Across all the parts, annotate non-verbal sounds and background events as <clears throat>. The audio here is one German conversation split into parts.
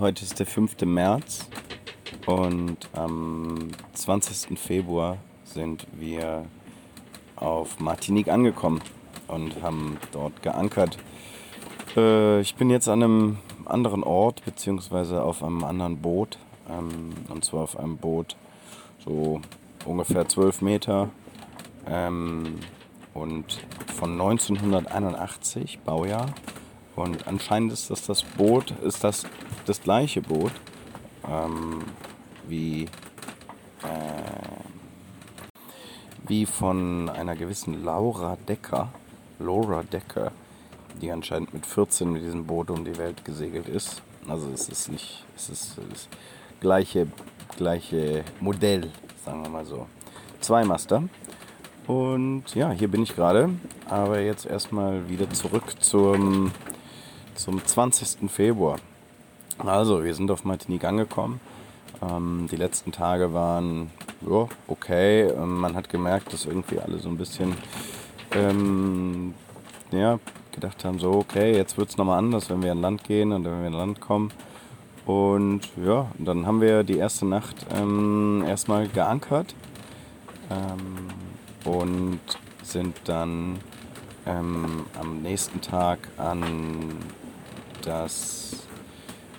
Heute ist der 5. März und am 20. Februar sind wir auf Martinique angekommen und haben dort geankert. Äh, ich bin jetzt an einem anderen Ort beziehungsweise auf einem anderen Boot ähm, und zwar auf einem Boot so ungefähr 12 Meter ähm, und von 1981 Baujahr und anscheinend ist das das Boot, ist das das gleiche Boot ähm, wie, äh, wie von einer gewissen Laura Decker, Laura Decker, die anscheinend mit 14 mit diesem Boot um die Welt gesegelt ist. Also es ist nicht, es ist das gleiche, gleiche Modell, sagen wir mal so. Zwei Master. Und ja, hier bin ich gerade, aber jetzt erstmal wieder zurück zum zum 20. Februar. Also, wir sind auf Martinique angekommen. Ähm, die letzten Tage waren ja, okay. Ähm, man hat gemerkt, dass irgendwie alle so ein bisschen ähm, ja, gedacht haben, so okay, jetzt wird es nochmal anders, wenn wir an Land gehen und wenn wir an Land kommen. Und ja, dann haben wir die erste Nacht ähm, erstmal geankert ähm, und sind dann ähm, am nächsten Tag an das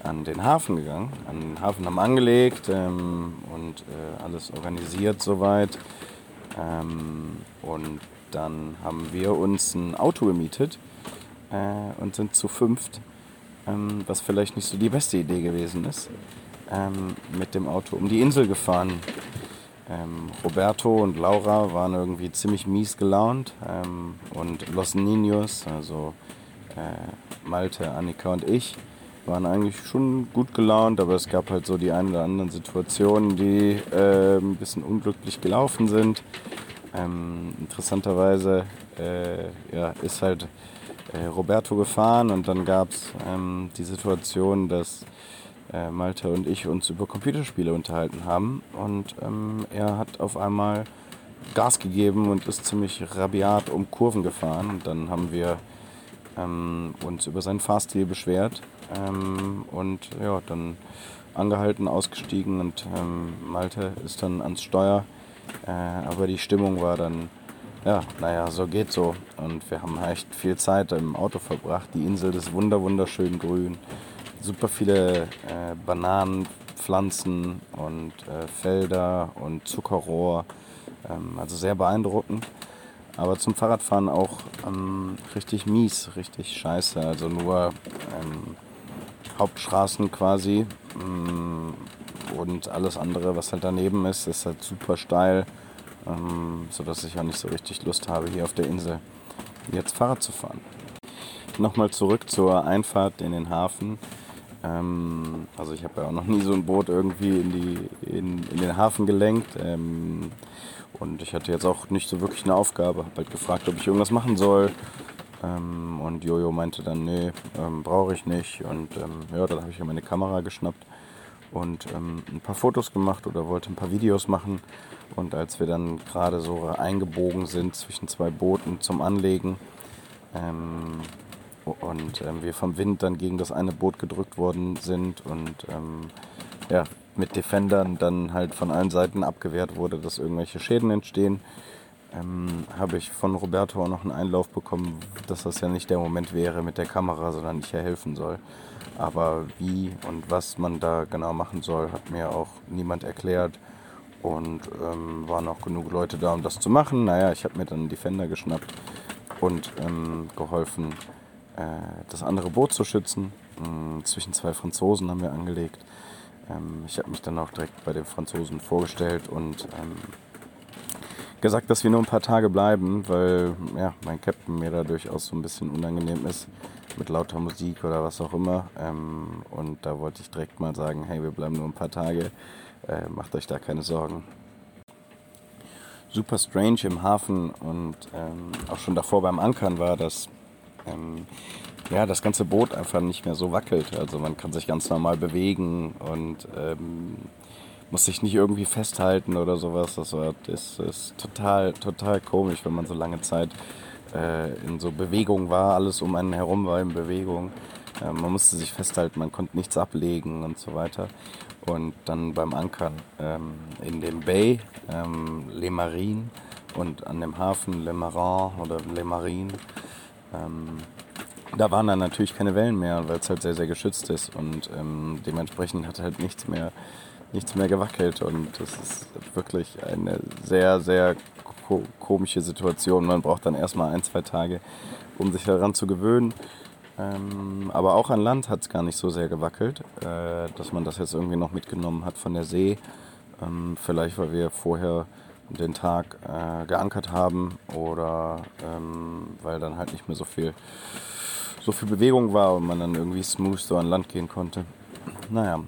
an den Hafen gegangen, an den Hafen haben angelegt ähm, und äh, alles organisiert soweit. Ähm, und dann haben wir uns ein Auto gemietet äh, und sind zu fünft, ähm, was vielleicht nicht so die beste Idee gewesen ist, ähm, mit dem Auto um die Insel gefahren. Ähm, Roberto und Laura waren irgendwie ziemlich mies gelaunt ähm, und Los Niños, also äh, Malte, Annika und ich waren eigentlich schon gut gelaunt, aber es gab halt so die ein oder anderen Situationen, die äh, ein bisschen unglücklich gelaufen sind. Ähm, interessanterweise äh, ja, ist halt äh, Roberto gefahren und dann gab es ähm, die Situation, dass äh, Malte und ich uns über Computerspiele unterhalten haben und ähm, er hat auf einmal Gas gegeben und ist ziemlich rabiat um Kurven gefahren und dann haben wir ähm, uns über seinen Fahrstil beschwert ähm, und ja, dann angehalten, ausgestiegen und ähm, Malte ist dann ans Steuer. Äh, aber die Stimmung war dann, ja, naja, so geht so. Und wir haben echt viel Zeit im Auto verbracht. Die Insel ist wunder, wunderschön grün. Super viele äh, Bananenpflanzen und äh, Felder und Zuckerrohr. Ähm, also sehr beeindruckend. Aber zum Fahrradfahren auch ähm, richtig mies, richtig scheiße. Also nur ähm, Hauptstraßen quasi. Ähm, und alles andere, was halt daneben ist, ist halt super steil. Ähm, sodass ich auch nicht so richtig Lust habe, hier auf der Insel jetzt Fahrrad zu fahren. Nochmal zurück zur Einfahrt in den Hafen. Ähm, also ich habe ja auch noch nie so ein Boot irgendwie in, die, in, in den Hafen gelenkt. Und ich hatte jetzt auch nicht so wirklich eine Aufgabe. Habe halt gefragt, ob ich irgendwas machen soll. Ähm, und Jojo meinte dann, nee, ähm, brauche ich nicht. Und ähm, ja, dann habe ich mir meine Kamera geschnappt und ähm, ein paar Fotos gemacht oder wollte ein paar Videos machen. Und als wir dann gerade so eingebogen sind zwischen zwei Booten zum Anlegen ähm, und ähm, wir vom Wind dann gegen das eine Boot gedrückt worden sind und ja, mit Defendern dann halt von allen Seiten abgewehrt wurde, dass irgendwelche Schäden entstehen, ähm, habe ich von Roberto auch noch einen Einlauf bekommen, dass das ja nicht der Moment wäre mit der Kamera, sondern ich ja helfen soll. Aber wie und was man da genau machen soll, hat mir auch niemand erklärt. Und ähm, waren auch genug Leute da, um das zu machen. Naja, ich habe mir dann einen Defender geschnappt und ähm, geholfen, äh, das andere Boot zu schützen. Ähm, zwischen zwei Franzosen haben wir angelegt. Ähm, ich habe mich dann auch direkt bei den Franzosen vorgestellt und ähm, gesagt, dass wir nur ein paar Tage bleiben, weil ja, mein Captain mir da durchaus so ein bisschen unangenehm ist mit lauter Musik oder was auch immer. Ähm, und da wollte ich direkt mal sagen, hey, wir bleiben nur ein paar Tage, äh, macht euch da keine Sorgen. Super strange im Hafen und ähm, auch schon davor beim Ankern war, dass ähm, ja, das ganze Boot einfach nicht mehr so wackelt. Also man kann sich ganz normal bewegen und ähm, muss sich nicht irgendwie festhalten oder sowas. Das ist, ist total, total komisch, wenn man so lange Zeit äh, in so Bewegung war. Alles um einen herum war in Bewegung. Äh, man musste sich festhalten, man konnte nichts ablegen und so weiter. Und dann beim Ankern ähm, in dem Bay, ähm, Le Marine, und an dem Hafen Le Marin oder Le Marine, ähm, da waren dann natürlich keine Wellen mehr, weil es halt sehr, sehr geschützt ist und ähm, dementsprechend hat halt nichts mehr, nichts mehr gewackelt und das ist wirklich eine sehr, sehr ko komische Situation. Man braucht dann erstmal ein, zwei Tage, um sich daran zu gewöhnen. Ähm, aber auch an Land hat es gar nicht so sehr gewackelt, äh, dass man das jetzt irgendwie noch mitgenommen hat von der See. Ähm, vielleicht, weil wir vorher den Tag äh, geankert haben oder ähm, weil dann halt nicht mehr so viel, so viel Bewegung war und man dann irgendwie smooth so an Land gehen konnte. Naja,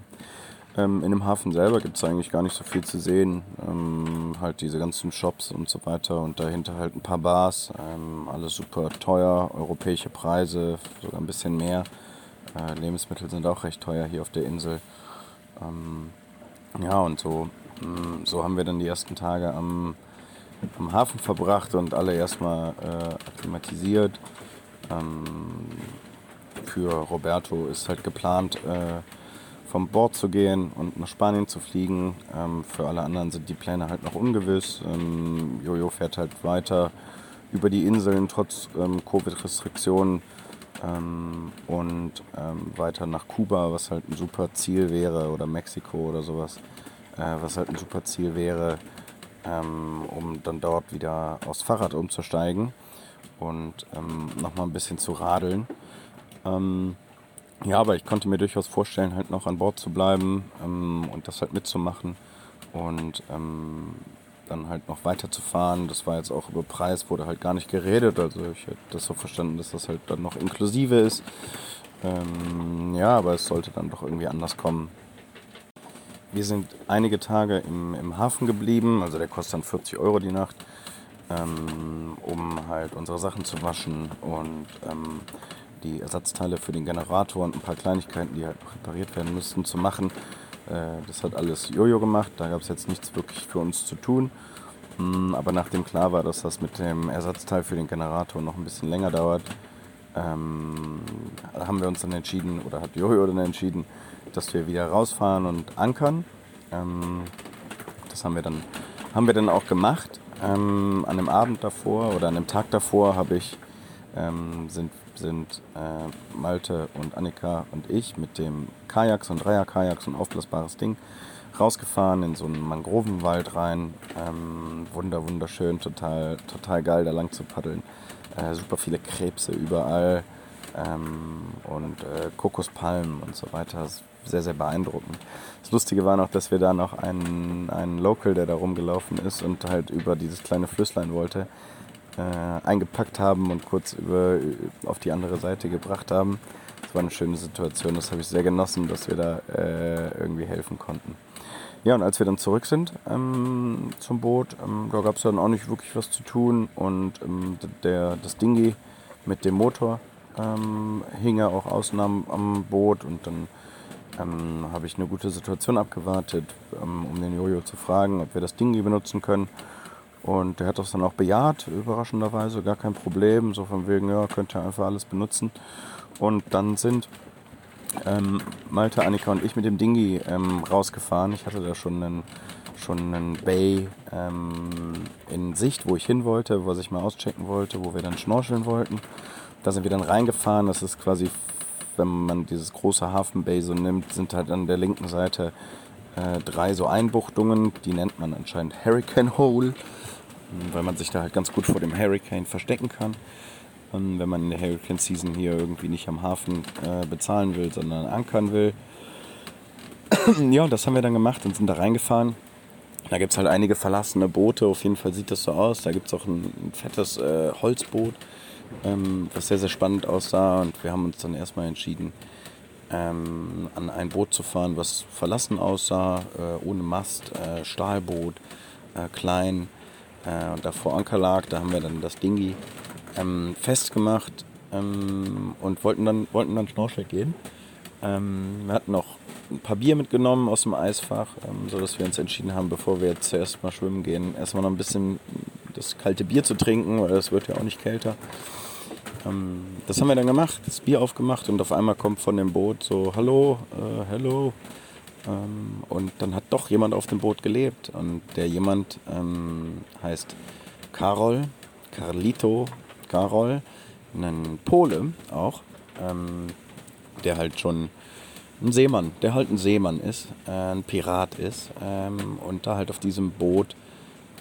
ähm, in dem Hafen selber gibt es eigentlich gar nicht so viel zu sehen. Ähm, halt diese ganzen Shops und so weiter und dahinter halt ein paar Bars. Ähm, alles super teuer, europäische Preise, sogar ein bisschen mehr. Äh, Lebensmittel sind auch recht teuer hier auf der Insel. Ähm, ja, und so, mm, so haben wir dann die ersten Tage am, am Hafen verbracht und alle erstmal äh, akklimatisiert. Ähm, für Roberto ist halt geplant, äh, vom Bord zu gehen und nach Spanien zu fliegen. Ähm, für alle anderen sind die Pläne halt noch ungewiss. Ähm, Jojo fährt halt weiter über die Inseln trotz ähm, Covid-Restriktionen ähm, und ähm, weiter nach Kuba, was halt ein super Ziel wäre, oder Mexiko oder sowas, äh, was halt ein super Ziel wäre, um dann dort wieder aufs Fahrrad umzusteigen und ähm, nochmal ein bisschen zu radeln. Ähm, ja, aber ich konnte mir durchaus vorstellen, halt noch an Bord zu bleiben ähm, und das halt mitzumachen und ähm, dann halt noch weiterzufahren. Das war jetzt auch über Preis, wurde halt gar nicht geredet. Also ich hätte das so verstanden, dass das halt dann noch inklusive ist. Ähm, ja, aber es sollte dann doch irgendwie anders kommen. Wir sind einige Tage im, im Hafen geblieben, also der kostet dann 40 Euro die Nacht, ähm, um halt unsere Sachen zu waschen und ähm, die Ersatzteile für den Generator und ein paar Kleinigkeiten, die halt repariert werden müssten, zu machen. Äh, das hat alles Jojo gemacht, da gab es jetzt nichts wirklich für uns zu tun. Mm, aber nachdem klar war, dass das mit dem Ersatzteil für den Generator noch ein bisschen länger dauert, ähm, haben wir uns dann entschieden, oder hat Jojo dann entschieden, dass wir wieder rausfahren und ankern. Ähm, das haben wir dann, haben wir dann auch gemacht. Ähm, an dem Abend davor oder an dem Tag davor habe ich, ähm, sind sind äh, Malte und Annika und ich mit dem Kajaks und Dreier-Kajaks und aufblasbares Ding rausgefahren in so einen Mangrovenwald rein. Ähm, wunder, wunderschön, total, total geil da lang zu paddeln. Äh, super viele Krebse überall ähm, und äh, Kokospalmen und so weiter. Sehr, sehr beeindruckend. Das Lustige war noch, dass wir da noch einen, einen Local, der da rumgelaufen ist und halt über dieses kleine Flüsslein wollte, äh, eingepackt haben und kurz über, auf die andere Seite gebracht haben. Das war eine schöne Situation, das habe ich sehr genossen, dass wir da äh, irgendwie helfen konnten. Ja, und als wir dann zurück sind ähm, zum Boot, ähm, da gab es dann auch nicht wirklich was zu tun und ähm, der, das Dingi mit dem Motor ähm, hing ja auch außen am, am Boot und dann ähm, habe ich eine gute Situation abgewartet, ähm, um den Jojo zu fragen, ob wir das Dingi benutzen können. Und der hat das dann auch bejaht, überraschenderweise, gar kein Problem. So von wegen, ja, könnt ihr einfach alles benutzen. Und dann sind ähm, Malte, Annika und ich mit dem Dingi ähm, rausgefahren. Ich hatte da schon einen, schon einen Bay ähm, in Sicht, wo ich hin wollte, was ich mal auschecken wollte, wo wir dann schnorcheln wollten. Da sind wir dann reingefahren. Das ist quasi, wenn man dieses große Hafenbay so nimmt, sind halt an der linken Seite äh, drei so Einbuchtungen. Die nennt man anscheinend Hurricane Hole weil man sich da halt ganz gut vor dem Hurricane verstecken kann. Und wenn man in der Hurricane Season hier irgendwie nicht am Hafen äh, bezahlen will, sondern ankern will. <clears throat> ja, das haben wir dann gemacht und sind da reingefahren. Da gibt es halt einige verlassene Boote, auf jeden Fall sieht das so aus. Da gibt es auch ein, ein fettes äh, Holzboot, ähm, was sehr, sehr spannend aussah. Und wir haben uns dann erstmal entschieden, ähm, an ein Boot zu fahren, was verlassen aussah, äh, ohne Mast, äh, Stahlboot, äh, klein äh, und da vor Anker lag. Da haben wir dann das Dingi ähm, festgemacht ähm, und wollten dann, wollten dann Schnorchel gehen. Ähm, wir hatten noch ein paar Bier mitgenommen aus dem Eisfach, ähm, sodass wir uns entschieden haben, bevor wir jetzt zuerst mal schwimmen gehen, erstmal noch ein bisschen das kalte Bier zu trinken, weil das wird ja auch nicht kälter. Ähm, das haben wir dann gemacht, das Bier aufgemacht und auf einmal kommt von dem Boot so, hallo, äh, hello. Ähm, und dann hat doch jemand auf dem Boot gelebt und der jemand ähm, heißt Karol, Carlito Karol, ein Pole auch, ähm, der halt schon ein Seemann, der halt ein Seemann ist, äh, ein Pirat ist ähm, und da halt auf diesem Boot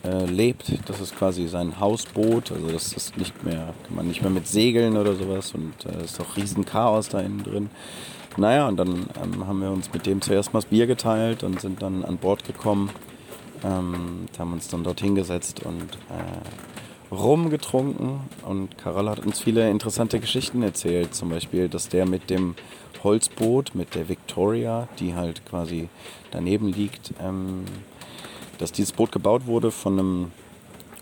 äh, lebt. Das ist quasi sein Hausboot, also das ist nicht mehr, kann man nicht mehr mit segeln oder sowas. Und äh, ist doch riesen Chaos da innen drin. Naja, und dann ähm, haben wir uns mit dem zuerst mal das Bier geteilt und sind dann an Bord gekommen, ähm, haben uns dann dort hingesetzt und äh, rumgetrunken. Und Karol hat uns viele interessante Geschichten erzählt, zum Beispiel, dass der mit dem Holzboot, mit der Victoria, die halt quasi daneben liegt, ähm, dass dieses Boot gebaut wurde von einem,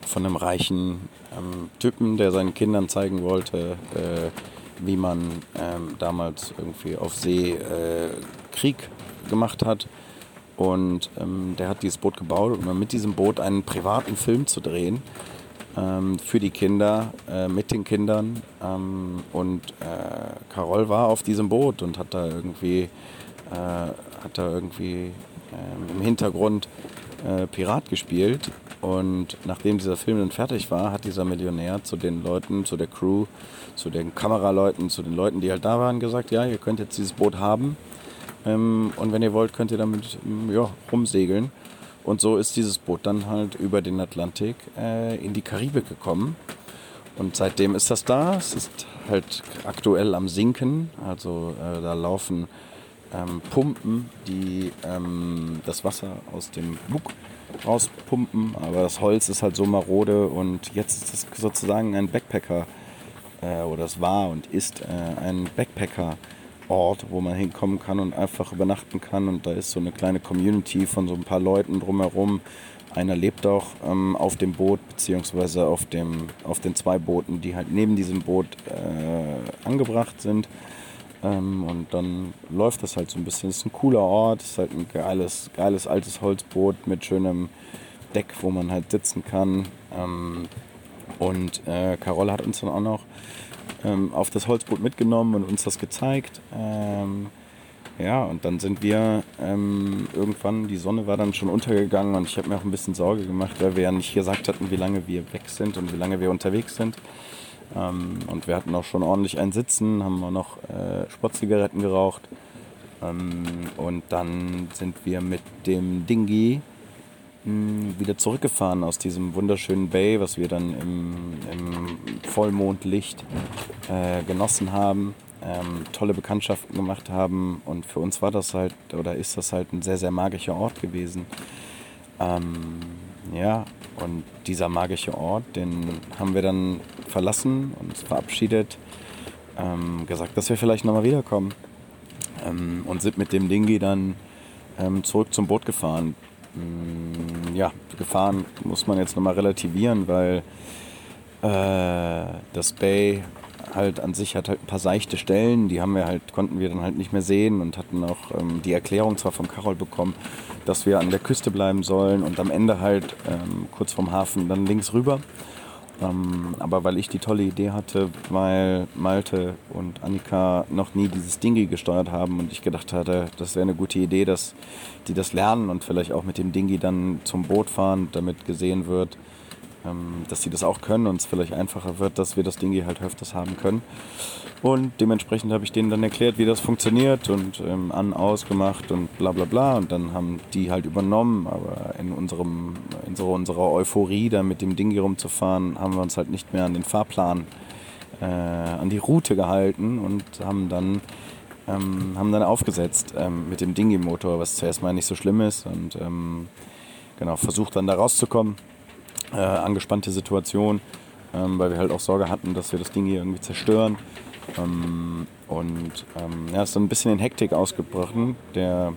von einem reichen ähm, Typen, der seinen Kindern zeigen wollte, äh, wie man ähm, damals irgendwie auf See äh, Krieg gemacht hat. Und ähm, der hat dieses Boot gebaut, um mit diesem Boot einen privaten Film zu drehen ähm, für die Kinder, äh, mit den Kindern. Ähm, und äh, Carol war auf diesem Boot und hat da irgendwie, äh, hat da irgendwie ähm, im Hintergrund äh, Pirat gespielt. Und nachdem dieser Film dann fertig war, hat dieser Millionär zu den Leuten, zu der Crew, zu den Kameraleuten, zu den Leuten, die halt da waren, gesagt, ja, ihr könnt jetzt dieses Boot haben. Ähm, und wenn ihr wollt, könnt ihr damit ja, rumsegeln. Und so ist dieses Boot dann halt über den Atlantik äh, in die Karibik gekommen. Und seitdem ist das da. Es ist halt aktuell am Sinken. Also äh, da laufen ähm, Pumpen, die ähm, das Wasser aus dem Bug rauspumpen. Aber das Holz ist halt so marode und jetzt ist es sozusagen ein Backpacker äh, oder es war und ist äh, ein Backpacker-Ort, wo man hinkommen kann und einfach übernachten kann. Und da ist so eine kleine Community von so ein paar Leuten drumherum. Einer lebt auch ähm, auf dem Boot, beziehungsweise auf, dem, auf den zwei Booten, die halt neben diesem Boot äh, angebracht sind. Ähm, und dann läuft das halt so ein bisschen. Es ist ein cooler Ort, es ist halt ein geiles, geiles altes Holzboot mit schönem Deck, wo man halt sitzen kann. Ähm, und äh, Carol hat uns dann auch noch ähm, auf das Holzboot mitgenommen und uns das gezeigt. Ähm, ja, und dann sind wir ähm, irgendwann, die Sonne war dann schon untergegangen und ich habe mir auch ein bisschen Sorge gemacht, weil wir ja nicht gesagt hatten, wie lange wir weg sind und wie lange wir unterwegs sind. Ähm, und wir hatten auch schon ordentlich ein Sitzen, haben wir noch äh, Sportzigaretten geraucht. Ähm, und dann sind wir mit dem Dingi mh, hm, wieder zurückgefahren aus diesem wunderschönen Bay, was wir dann im, im Vollmondlicht äh, genossen haben. Ähm, tolle Bekanntschaften gemacht haben und für uns war das halt oder ist das halt ein sehr, sehr magischer Ort gewesen. Ähm, ja, und dieser magische Ort, den haben wir dann verlassen, uns verabschiedet, ähm, gesagt, dass wir vielleicht nochmal wiederkommen. Ähm, und sind mit dem Dingi dann ähm, zurück zum Boot gefahren. Ähm, ja, gefahren muss man jetzt nochmal relativieren, weil äh, das Bay halt an sich hat halt ein paar seichte Stellen, die haben wir halt, konnten wir dann halt nicht mehr sehen und hatten auch ähm, die Erklärung zwar von Carol bekommen, dass wir an der Küste bleiben sollen und am Ende halt ähm, kurz vom Hafen dann links rüber. Ähm, aber weil ich die tolle Idee hatte, weil Malte und Annika noch nie dieses Dingi gesteuert haben und ich gedacht hatte, das wäre eine gute Idee, dass die das lernen und vielleicht auch mit dem Dingi dann zum Boot fahren, damit gesehen wird, dass sie das auch können und es vielleicht einfacher wird, dass wir das Ding hier halt öfters haben können. Und dementsprechend habe ich denen dann erklärt, wie das funktioniert und ähm, an, aus gemacht und bla bla bla. Und dann haben die halt übernommen. Aber in, unserem, in so unserer Euphorie, da mit dem Ding hier rumzufahren, haben wir uns halt nicht mehr an den Fahrplan, äh, an die Route gehalten und haben dann, ähm, haben dann aufgesetzt ähm, mit dem Dingi-Motor, was zuerst mal nicht so schlimm ist. Und ähm, genau, versucht dann da rauszukommen äh, angespannte Situation, ähm, weil wir halt auch Sorge hatten, dass wir das Ding hier irgendwie zerstören. Ähm, und ähm, ja, ist dann ein bisschen in Hektik ausgebrochen. Der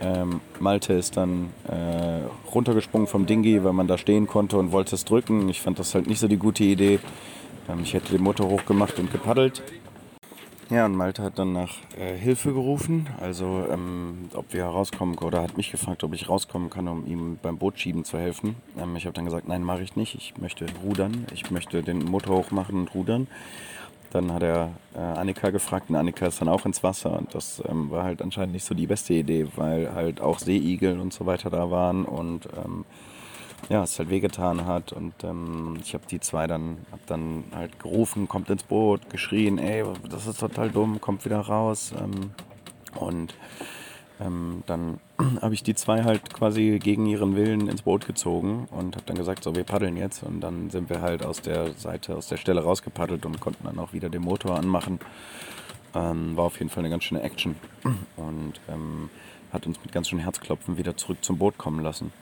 ähm, Malte ist dann äh, runtergesprungen vom Dingi, weil man da stehen konnte und wollte es drücken. Ich fand das halt nicht so die gute Idee. Ähm, ich hätte den Motor hochgemacht und gepaddelt. Ja, und Malte hat dann nach äh, Hilfe gerufen, also ähm, ob wir rauskommen oder hat mich gefragt, ob ich rauskommen kann, um ihm beim Bootschieben zu helfen. Ähm, ich habe dann gesagt, nein, mache ich nicht. Ich möchte rudern. Ich möchte den Motor hochmachen und rudern. dann hat er äh, Annika gefragt und Annika ist dann auch ins Wasser und das ähm, war halt anscheinend nicht so die beste Idee, weil halt auch Seeigel und so weiter da waren und ähm, ja, es halt wehgetan hat und ähm, ich habe die zwei dann, hab dann halt gerufen, kommt ins Boot, geschrien, ey, das ist total dumm, kommt wieder raus ähm, und ähm, dann <clears throat> habe ich die zwei halt quasi gegen ihren Willen ins Boot gezogen und habe dann gesagt, so wir paddeln jetzt und dann sind wir halt aus der Seite, aus der Stelle rausgepaddelt und konnten dann auch wieder den Motor anmachen. Ähm, war auf jeden Fall eine ganz schöne Action und ähm, hat uns mit ganz schön Herzklopfen wieder zurück zum Boot kommen lassen.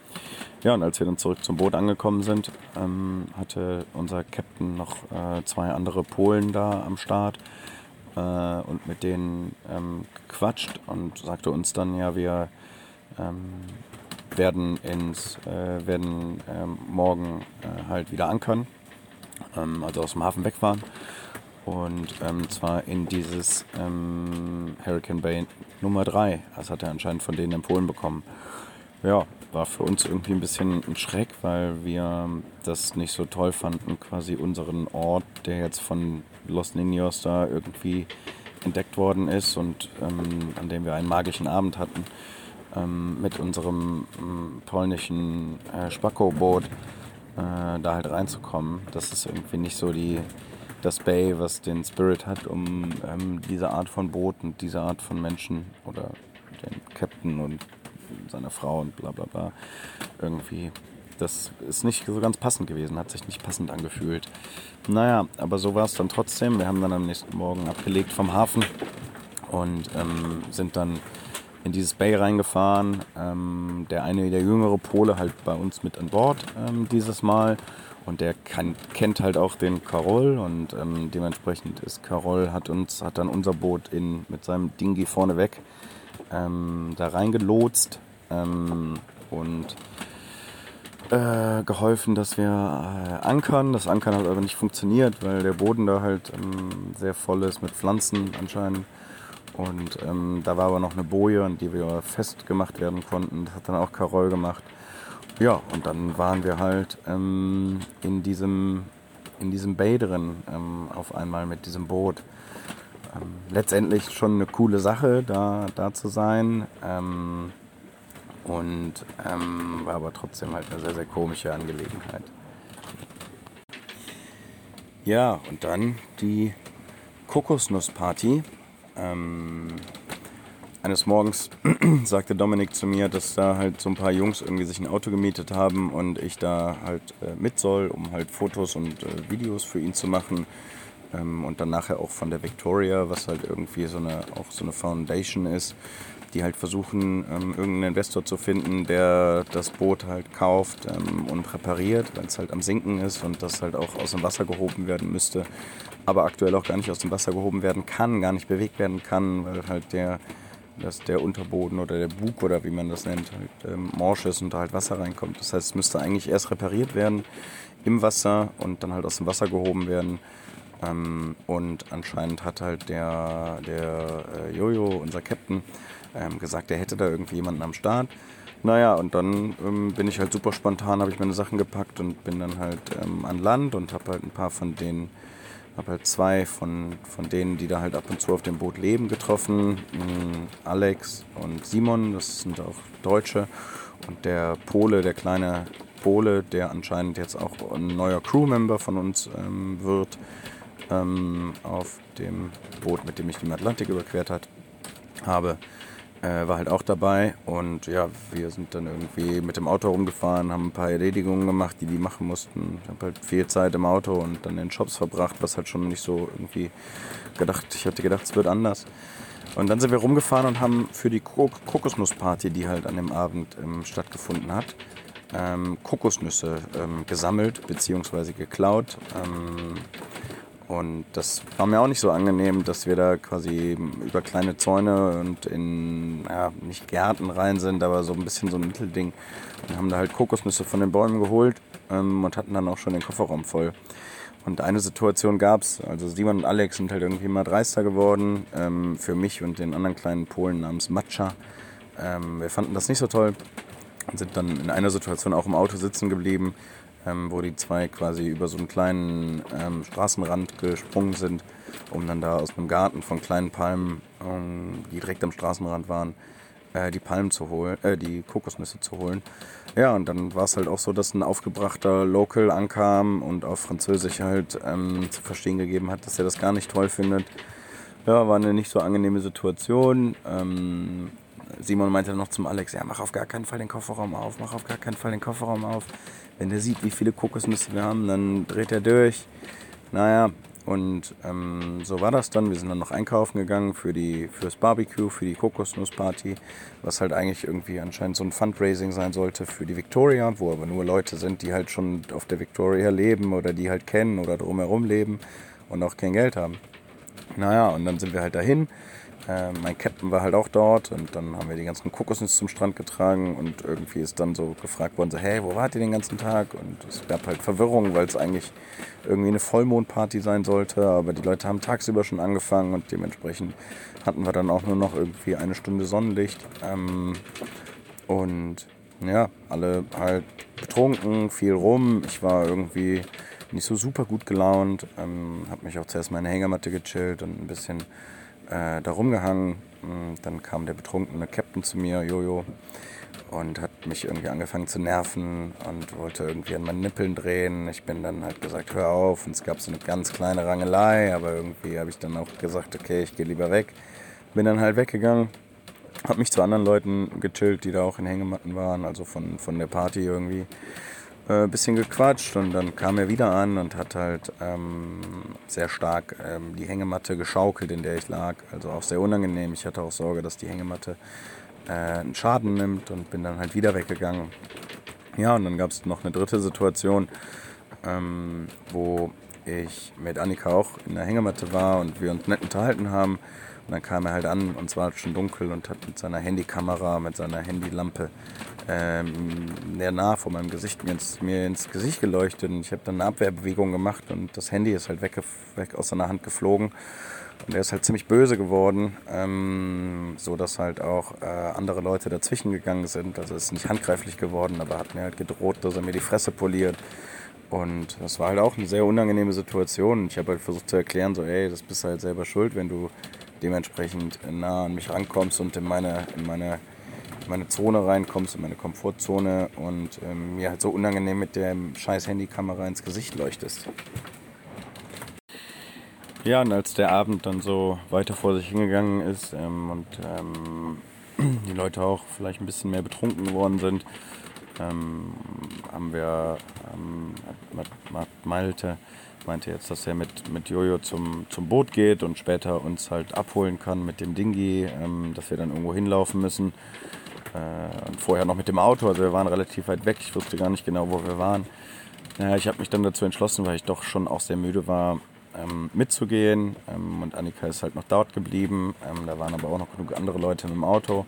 Ja, und als wir dann zurück zum Boot angekommen sind, ähm, hatte unser Captain noch äh, zwei andere Polen da am Start äh, und mit denen ähm, gequatscht und sagte uns dann, ja, wir ähm, werden, ins, äh, werden ähm, morgen äh, halt wieder ankern, ähm, also aus dem Hafen wegfahren. Und ähm, zwar in dieses Hurricane Bay Nummer 3. Das hat er anscheinend von denen empfohlen bekommen. Ja, war für uns irgendwie ein bisschen ein Schreck, weil wir das nicht so toll fanden, quasi unseren Ort, der jetzt von Los Niños da irgendwie entdeckt worden ist und ähm, an dem wir einen magischen Abend hatten, ähm, mit unserem ähm, polnischen äh, Spacko-Boot äh, da halt reinzukommen. Das ist irgendwie nicht so die, das Bay, was den Spirit hat, um ähm, diese Art von Boot und diese Art von Menschen oder den Captain und seine Frau und bla bla bla irgendwie. Das ist nicht so ganz passend gewesen, hat sich nicht passend angefühlt. Naja, aber so war es dann trotzdem. Wir haben dann am nächsten Morgen abgelegt vom Hafen und ähm, sind dann in dieses Bay reingefahren. Ähm, der eine, der jüngere Pole, halt bei uns mit an Bord ähm, dieses Mal. Und der kann, kennt halt auch den Carol und ähm, dementsprechend ist Carol hat uns, hat dann unser Boot in, mit seinem Dingi vorne weg ähm, da reingelotst ähm, und äh, geholfen, dass wir äh, ankern. Das Ankern hat aber nicht funktioniert, weil der Boden da halt ähm, sehr voll ist mit Pflanzen anscheinend. Und ähm, da war aber noch eine Boje, an die wir festgemacht werden konnten. Das hat dann auch Carol gemacht. Ja, und dann waren wir halt ähm, in, diesem, in diesem Bay drin, ähm, auf einmal mit diesem Boot. Ähm, letztendlich schon eine coole Sache, da, da zu sein. Ähm, und ähm, war aber trotzdem halt eine sehr, sehr komische Angelegenheit. Ja, und dann die Kokosnussparty. Ähm, eines Morgens <clears throat> sagte Dominik zu mir, dass da halt so ein paar Jungs irgendwie sich ein Auto gemietet haben und ich da halt äh, mit soll, um halt Fotos und äh, Videos für ihn zu machen. Ähm, und dann nachher auch von der Victoria, was halt irgendwie so eine, auch so eine Foundation ist, die halt versuchen, ähm, irgendeinen Investor zu finden, der das Boot halt kauft ähm, und repariert, weil es halt am Sinken ist und das halt auch aus dem Wasser gehoben werden müsste, aber aktuell auch gar nicht aus dem Wasser gehoben werden kann, gar nicht bewegt werden kann, weil halt der, dass der Unterboden oder der Bug oder wie man das nennt, halt ähm, morsch ist und da halt Wasser reinkommt. Das heißt, es müsste eigentlich erst repariert werden im Wasser und dann halt aus dem Wasser gehoben werden. Ähm, und anscheinend hat halt der, der äh, Jojo, unser Captain, ähm, gesagt, er hätte da irgendwie jemanden am Start. Naja, und dann ähm, bin ich halt super spontan, habe ich meine Sachen gepackt und bin dann halt ähm, an Land und habe halt ein paar von denen, habe halt zwei von, von denen, die da halt ab und zu auf dem Boot leben, getroffen. Ähm, Alex und Simon, das sind auch Deutsche. Und der Pole, der kleine Pole, der anscheinend jetzt auch ein neuer Crewmember von uns ähm, wird, ähm, auf dem Boot, mit dem ich den Atlantik überquert hat, habe, äh, war halt auch dabei. Und ja, wir sind dann irgendwie mit dem Auto rumgefahren, haben ein paar Erledigungen gemacht, die die machen mussten. Ich habe halt viel Zeit im Auto und dann in Shops verbracht, was halt schon nicht so irgendwie gedacht, ich hatte gedacht, es wird anders. Und dann sind wir rumgefahren und haben für die Kokosnussparty, die halt an dem Abend ähm, stattgefunden hat, ähm, Kokosnüsse ähm, gesammelt bzw. geklaut. Und das war mir auch nicht so angenehm, dass wir da quasi über kleine Zäune und in, ja, nicht Gärten rein sind, aber so ein bisschen so ein Mittelding. Und haben da halt Kokosnüsse von den Bäumen geholt ähm, und hatten dann auch schon den Kofferraum voll. Und eine Situation gab es, also Simon und Alex sind halt irgendwie immer dreister geworden, ähm, für mich und den anderen kleinen Polen namens Matcha. Ähm, wir fanden das nicht so toll und sind dann in einer Situation auch im Auto sitzen geblieben ähm, wo die zwei quasi über so einen kleinen ähm, Straßenrand gesprungen sind, um dann da aus einem Garten von kleinen Palmen, ähm, die direkt am Straßenrand waren, äh, die Palmen zu holen, äh, die Kokosnüsse zu holen. Ja, und dann war es halt auch so, dass ein aufgebrachter Local ankam und auf Französisch halt ähm, zu verstehen gegeben hat, dass er das gar nicht toll findet. Ja, war eine nicht so angenehme Situation. Ähm, Simon meinte noch zum Alex, ja, mach auf gar keinen Fall den Kofferraum auf, mach auf gar keinen Fall den Kofferraum auf. Wenn der sieht, wie viele Kokosnüsse wir haben, dann dreht er durch. Naja, und ähm, so war das dann. Wir sind dann noch einkaufen gegangen für die, fürs Barbecue, für die Kokosnussparty, was halt eigentlich irgendwie anscheinend so ein Fundraising sein sollte für die Victoria, wo aber nur Leute sind, die halt schon auf der Victoria leben oder die halt kennen oder drumherum leben und auch kein Geld haben. Naja, und dann sind wir halt dahin äh, mein Captain war halt auch dort und dann haben wir die ganzen Kokosnüsse zum Strand getragen und irgendwie ist dann so gefragt worden, so, hey, wo wart ihr den ganzen Tag? Und es gab halt Verwirrung, weil es eigentlich irgendwie eine Vollmondparty sein sollte, aber die Leute haben tagsüber schon angefangen und dementsprechend hatten wir dann auch nur noch irgendwie eine Stunde Sonnenlicht. Ähm, und ja, alle halt betrunken, viel rum. Ich war irgendwie nicht so super gut gelaunt, ähm, habe mich auch zuerst meine Hängematte gechillt und ein bisschen äh, da rumgehangen. Hm, dann kam der betrunkene Captain zu mir, Jojo, und hat mich irgendwie angefangen zu nerven und wollte irgendwie an meinen Nippeln drehen. Ich bin dann halt gesagt, hör auf. Und es gab so eine ganz kleine Rangelei, aber irgendwie habe ich dann auch gesagt, okay, ich gehe lieber weg. Bin dann halt weggegangen, habe mich zu anderen Leuten gechillt, die da auch in Hängematten waren, also von, von der Party irgendwie äh, bisschen gequatscht und dann kam er wieder an und hat halt ähm, sehr stark ähm, die Hängematte geschaukelt, in der ich lag. Also auch sehr unangenehm. Ich hatte auch Sorge, dass die Hängematte äh, einen Schaden nimmt und bin dann halt wieder weggegangen. Ja, und dann gab es noch eine dritte Situation, ähm, wo ich mit Annika auch in der Hängematte war und wir uns nett unterhalten haben. Und dann kam er halt an und es war schon dunkel und hat mit seiner Handykamera, mit seiner Handylampe ähm, sehr nah vor meinem Gesicht mir ins, mir ins Gesicht geleuchtet. Und ich habe dann eine Abwehrbewegung gemacht und das Handy ist halt weg, weg aus seiner Hand geflogen. Und er ist halt ziemlich böse geworden, ähm, so dass halt auch äh, andere Leute dazwischen gegangen sind. Also ist nicht handgreiflich geworden, aber hat mir halt gedroht, dass er mir die Fresse poliert. Und das war halt auch eine sehr unangenehme Situation. Ich habe halt versucht zu erklären, so, ey, das bist halt selber schuld, wenn du dementsprechend nah an mich rankommst und in meine, in meine meine Zone reinkommst, in meine Komfortzone und ähm, mir halt so unangenehm mit der scheiß Handykamera ins Gesicht leuchtest. Ja, und als der Abend dann so weiter vor sich hingegangen ist ähm, und ähm, <clears throat> die Leute auch vielleicht ein bisschen mehr betrunken geworden sind, ähm, haben wir, ähm, Malte meinte jetzt, dass er mit, mit Jojo zum, zum Boot geht und später uns halt abholen kann mit dem Dingi, ähm, dass wir dann irgendwo hinlaufen müssen. Äh, und vorher noch mit dem Auto, also wir waren relativ weit weg, ich wusste gar nicht genau, wo wir waren. Naja, ich habe mich dann dazu entschlossen, weil ich doch schon auch sehr müde war, ähm, mitzugehen. Ähm, und Annika ist halt noch dort geblieben. Ähm, da waren aber auch noch genug andere Leute mit dem Auto.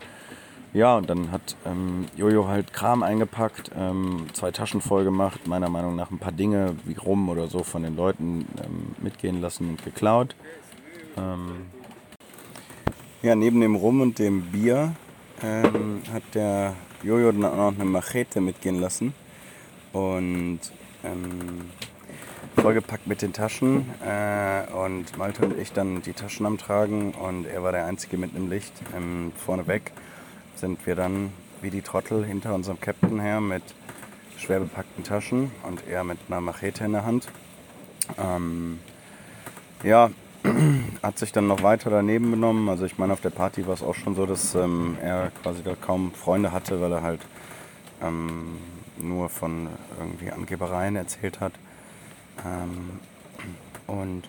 Ja, und dann hat ähm, Jojo halt Kram eingepackt, ähm, zwei Taschen voll gemacht, meiner Meinung nach ein paar Dinge wie Rum oder so von den Leuten ähm, mitgehen lassen und geklaut. ja, neben dem Rum und dem Bier ähm, hat der Jojo dann auch noch eine Machete mitgehen lassen. Und ähm, vollgepackt mit den Taschen. Äh, und Malte und ich dann die Taschen am Tragen. Und er war der Einzige mit einem Licht. Ähm, vorneweg sind wir dann wie die Trottel hinter unserem Captain her mit schwer bepackten Taschen und er mit einer Machete in der Hand. Ähm, ja, <clears throat> hat sich dann noch weiter daneben benommen. Also ich meine, auf der Party war es auch schon so, dass ähm, er quasi da kaum Freunde hatte, weil er halt ähm, nur von irgendwie Angebereien erzählt hat. Ähm, und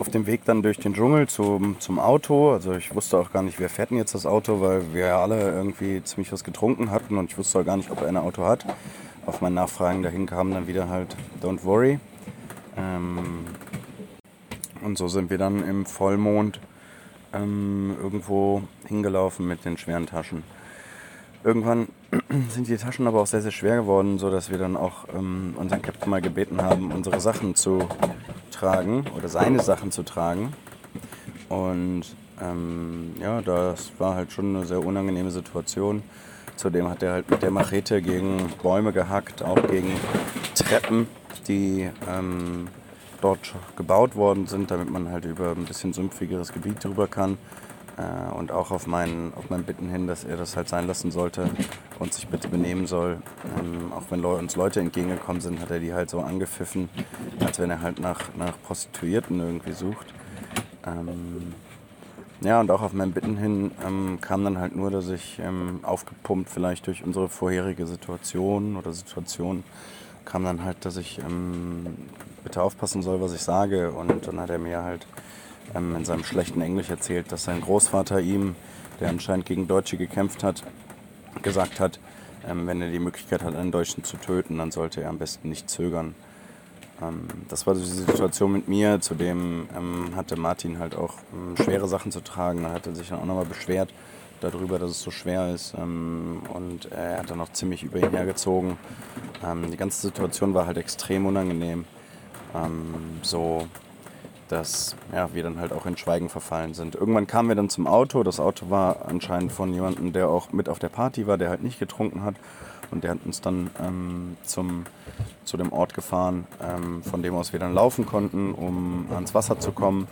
auf dem Weg dann durch den Dschungel zum, zum Auto, also ich wusste auch gar nicht, wer fährt denn jetzt das Auto, weil wir alle irgendwie ziemlich was getrunken hatten und ich wusste auch gar nicht, ob er ein Auto hat. Auf mein Nachfragen dahin kam dann wieder halt Don't Worry. Ähm, und so sind wir dann im Vollmond ähm, irgendwo hingelaufen mit den schweren Taschen. Irgendwann <clears throat> sind die Taschen aber auch sehr, sehr schwer geworden, sodass wir dann auch ähm, unseren Captain mal gebeten haben, unsere Sachen zu tragen oder seine Sachen zu tragen. Und ähm, ja, das war halt schon eine sehr unangenehme Situation. Zudem hat er halt mit der Machete gegen Bäume gehackt, auch gegen Treppen, die ähm, dort gebaut worden sind, damit man halt über ein bisschen sümpfigeres Gebiet drüber kann. Äh, und auch auf mein, auf mein Bitten hin, dass er das halt sein lassen sollte und sich bitte benehmen soll. Ähm, auch wenn uns Leute entgegengekommen sind, hat er die halt so angepfiffen, als wenn er halt nach, nach Prostituierten irgendwie sucht. Ähm, ja, und auch auf mein Bitten hin ähm, kam dann halt nur, dass ich ähm, aufgepumpt vielleicht durch unsere vorherige Situation oder Situation kam dann halt, dass ich ähm, bitte aufpassen soll, was ich sage. Und dann hat er mir halt ähm, in seinem schlechten Englisch erzählt, dass sein Großvater ihm, der anscheinend gegen Deutsche gekämpft hat, gesagt hat, ähm, wenn er die Möglichkeit hat, einen Deutschen zu töten, dann sollte er am besten nicht zögern. Ähm, das war die Situation mit mir. Zudem ähm, hatte Martin halt auch ähm, schwere Sachen zu tragen. Da hat er sich dann auch nochmal beschwert darüber, dass es so schwer ist. und er hat dann noch ziemlich über ihn hergezogen. die ganze Situation war halt extrem unangenehm. so dass ja, wir dann halt auch in Schweigen verfallen sind. Irgendwann kamen wir dann zum Auto. Das Auto war anscheinend von jemandem, der auch mit auf der Party war, der halt nicht getrunken hat. Und der hat uns dann ähm, zum, zu dem Ort gefahren, ähm, von dem aus wir dann laufen konnten, um ans Wasser zu kommen.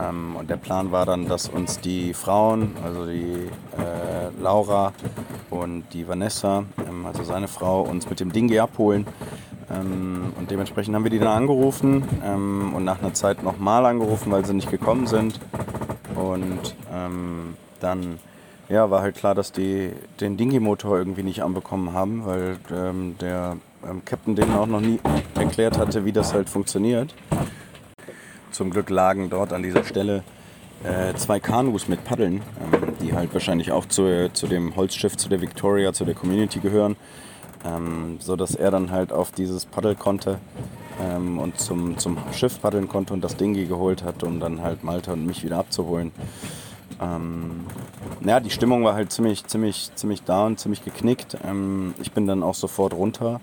Ähm, und der Plan war dann, dass uns die Frauen, also die äh, Laura und die Vanessa, ähm, also seine Frau, uns mit dem Dingi abholen. Ähm, und dementsprechend haben wir die dann angerufen ähm, und nach einer Zeit nochmal angerufen, weil sie nicht gekommen sind. Und dann ja, war halt klar, dass die den Dingy-Motor irgendwie nicht anbekommen haben, weil ähm, der ähm, Captain denen auch noch nie erklärt hatte, wie das halt funktioniert. Zum Glück lagen dort an dieser Stelle äh, zwei Kanus mit Paddeln, ähm, die halt wahrscheinlich auch zu, zu dem Holzschiff, zu der Victoria, zu der Community gehören, ähm, so dass er dann halt auf dieses Paddel konnte ähm, und zum, zum Schiff paddeln konnte und das Dingy geholt hat, um dann halt Malta und mich wieder abzuholen. Ähm, ja, die Stimmung war halt ziemlich, ziemlich, ziemlich down, ziemlich geknickt. Ähm, ich bin dann auch sofort runter.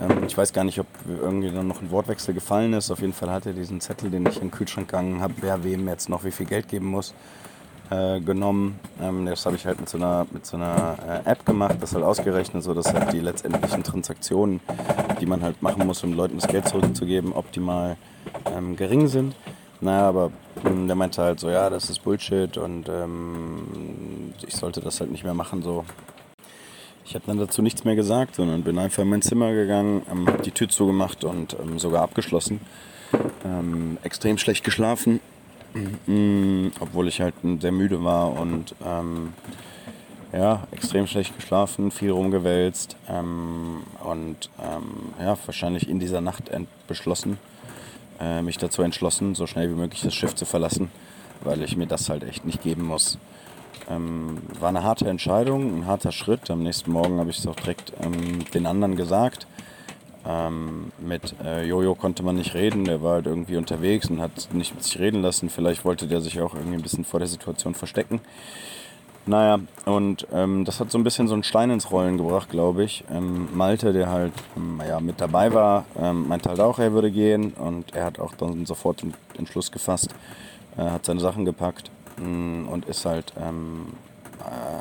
Ähm, ich weiß gar nicht, ob irgendwie dann noch ein Wortwechsel gefallen ist. Auf jeden Fall hat er diesen Zettel, den ich in den Kühlschrank gegangen habe, wer wem jetzt noch wie viel Geld geben muss, äh, genommen. Ähm, das habe ich halt mit so einer, mit so einer äh, App gemacht, das halt ausgerechnet, sodass halt die letztendlichen Transaktionen, die man halt machen muss, um Leuten das Geld zurückzugeben, optimal ähm, gering sind. Naja, aber hm, der meinte halt so, ja, das ist Bullshit und ähm, ich sollte das halt nicht mehr machen. So. Ich habe dann dazu nichts mehr gesagt, sondern bin einfach in mein Zimmer gegangen, ähm, habe die Tür zugemacht und ähm, sogar abgeschlossen. Ähm, extrem schlecht geschlafen, obwohl ich halt sehr müde war und ähm, ja, extrem schlecht geschlafen, viel rumgewälzt ähm, und ja, wahrscheinlich in dieser Nacht beschlossen, äh, mich dazu entschlossen, so schnell wie möglich das Schiff zu verlassen, weil ich mir das halt echt nicht geben muss. Ähm, war eine harte Entscheidung, ein harter Schritt. Am nächsten Morgen habe ich es auch direkt ähm, den anderen gesagt. Ähm, mit äh, Jojo konnte man nicht reden, der war halt irgendwie unterwegs und hat nicht mit sich reden lassen. Vielleicht wollte der sich auch irgendwie ein bisschen vor der Situation verstecken. Naja, und ähm, das hat so ein bisschen so einen Stein ins Rollen gebracht, glaube ich. Ähm, Malte, der halt ähm, ja, mit dabei war, ähm, meinte halt auch, er würde gehen und er hat auch dann sofort den Entschluss gefasst, äh, hat seine Sachen gepackt mm, und ist halt, ähm, äh,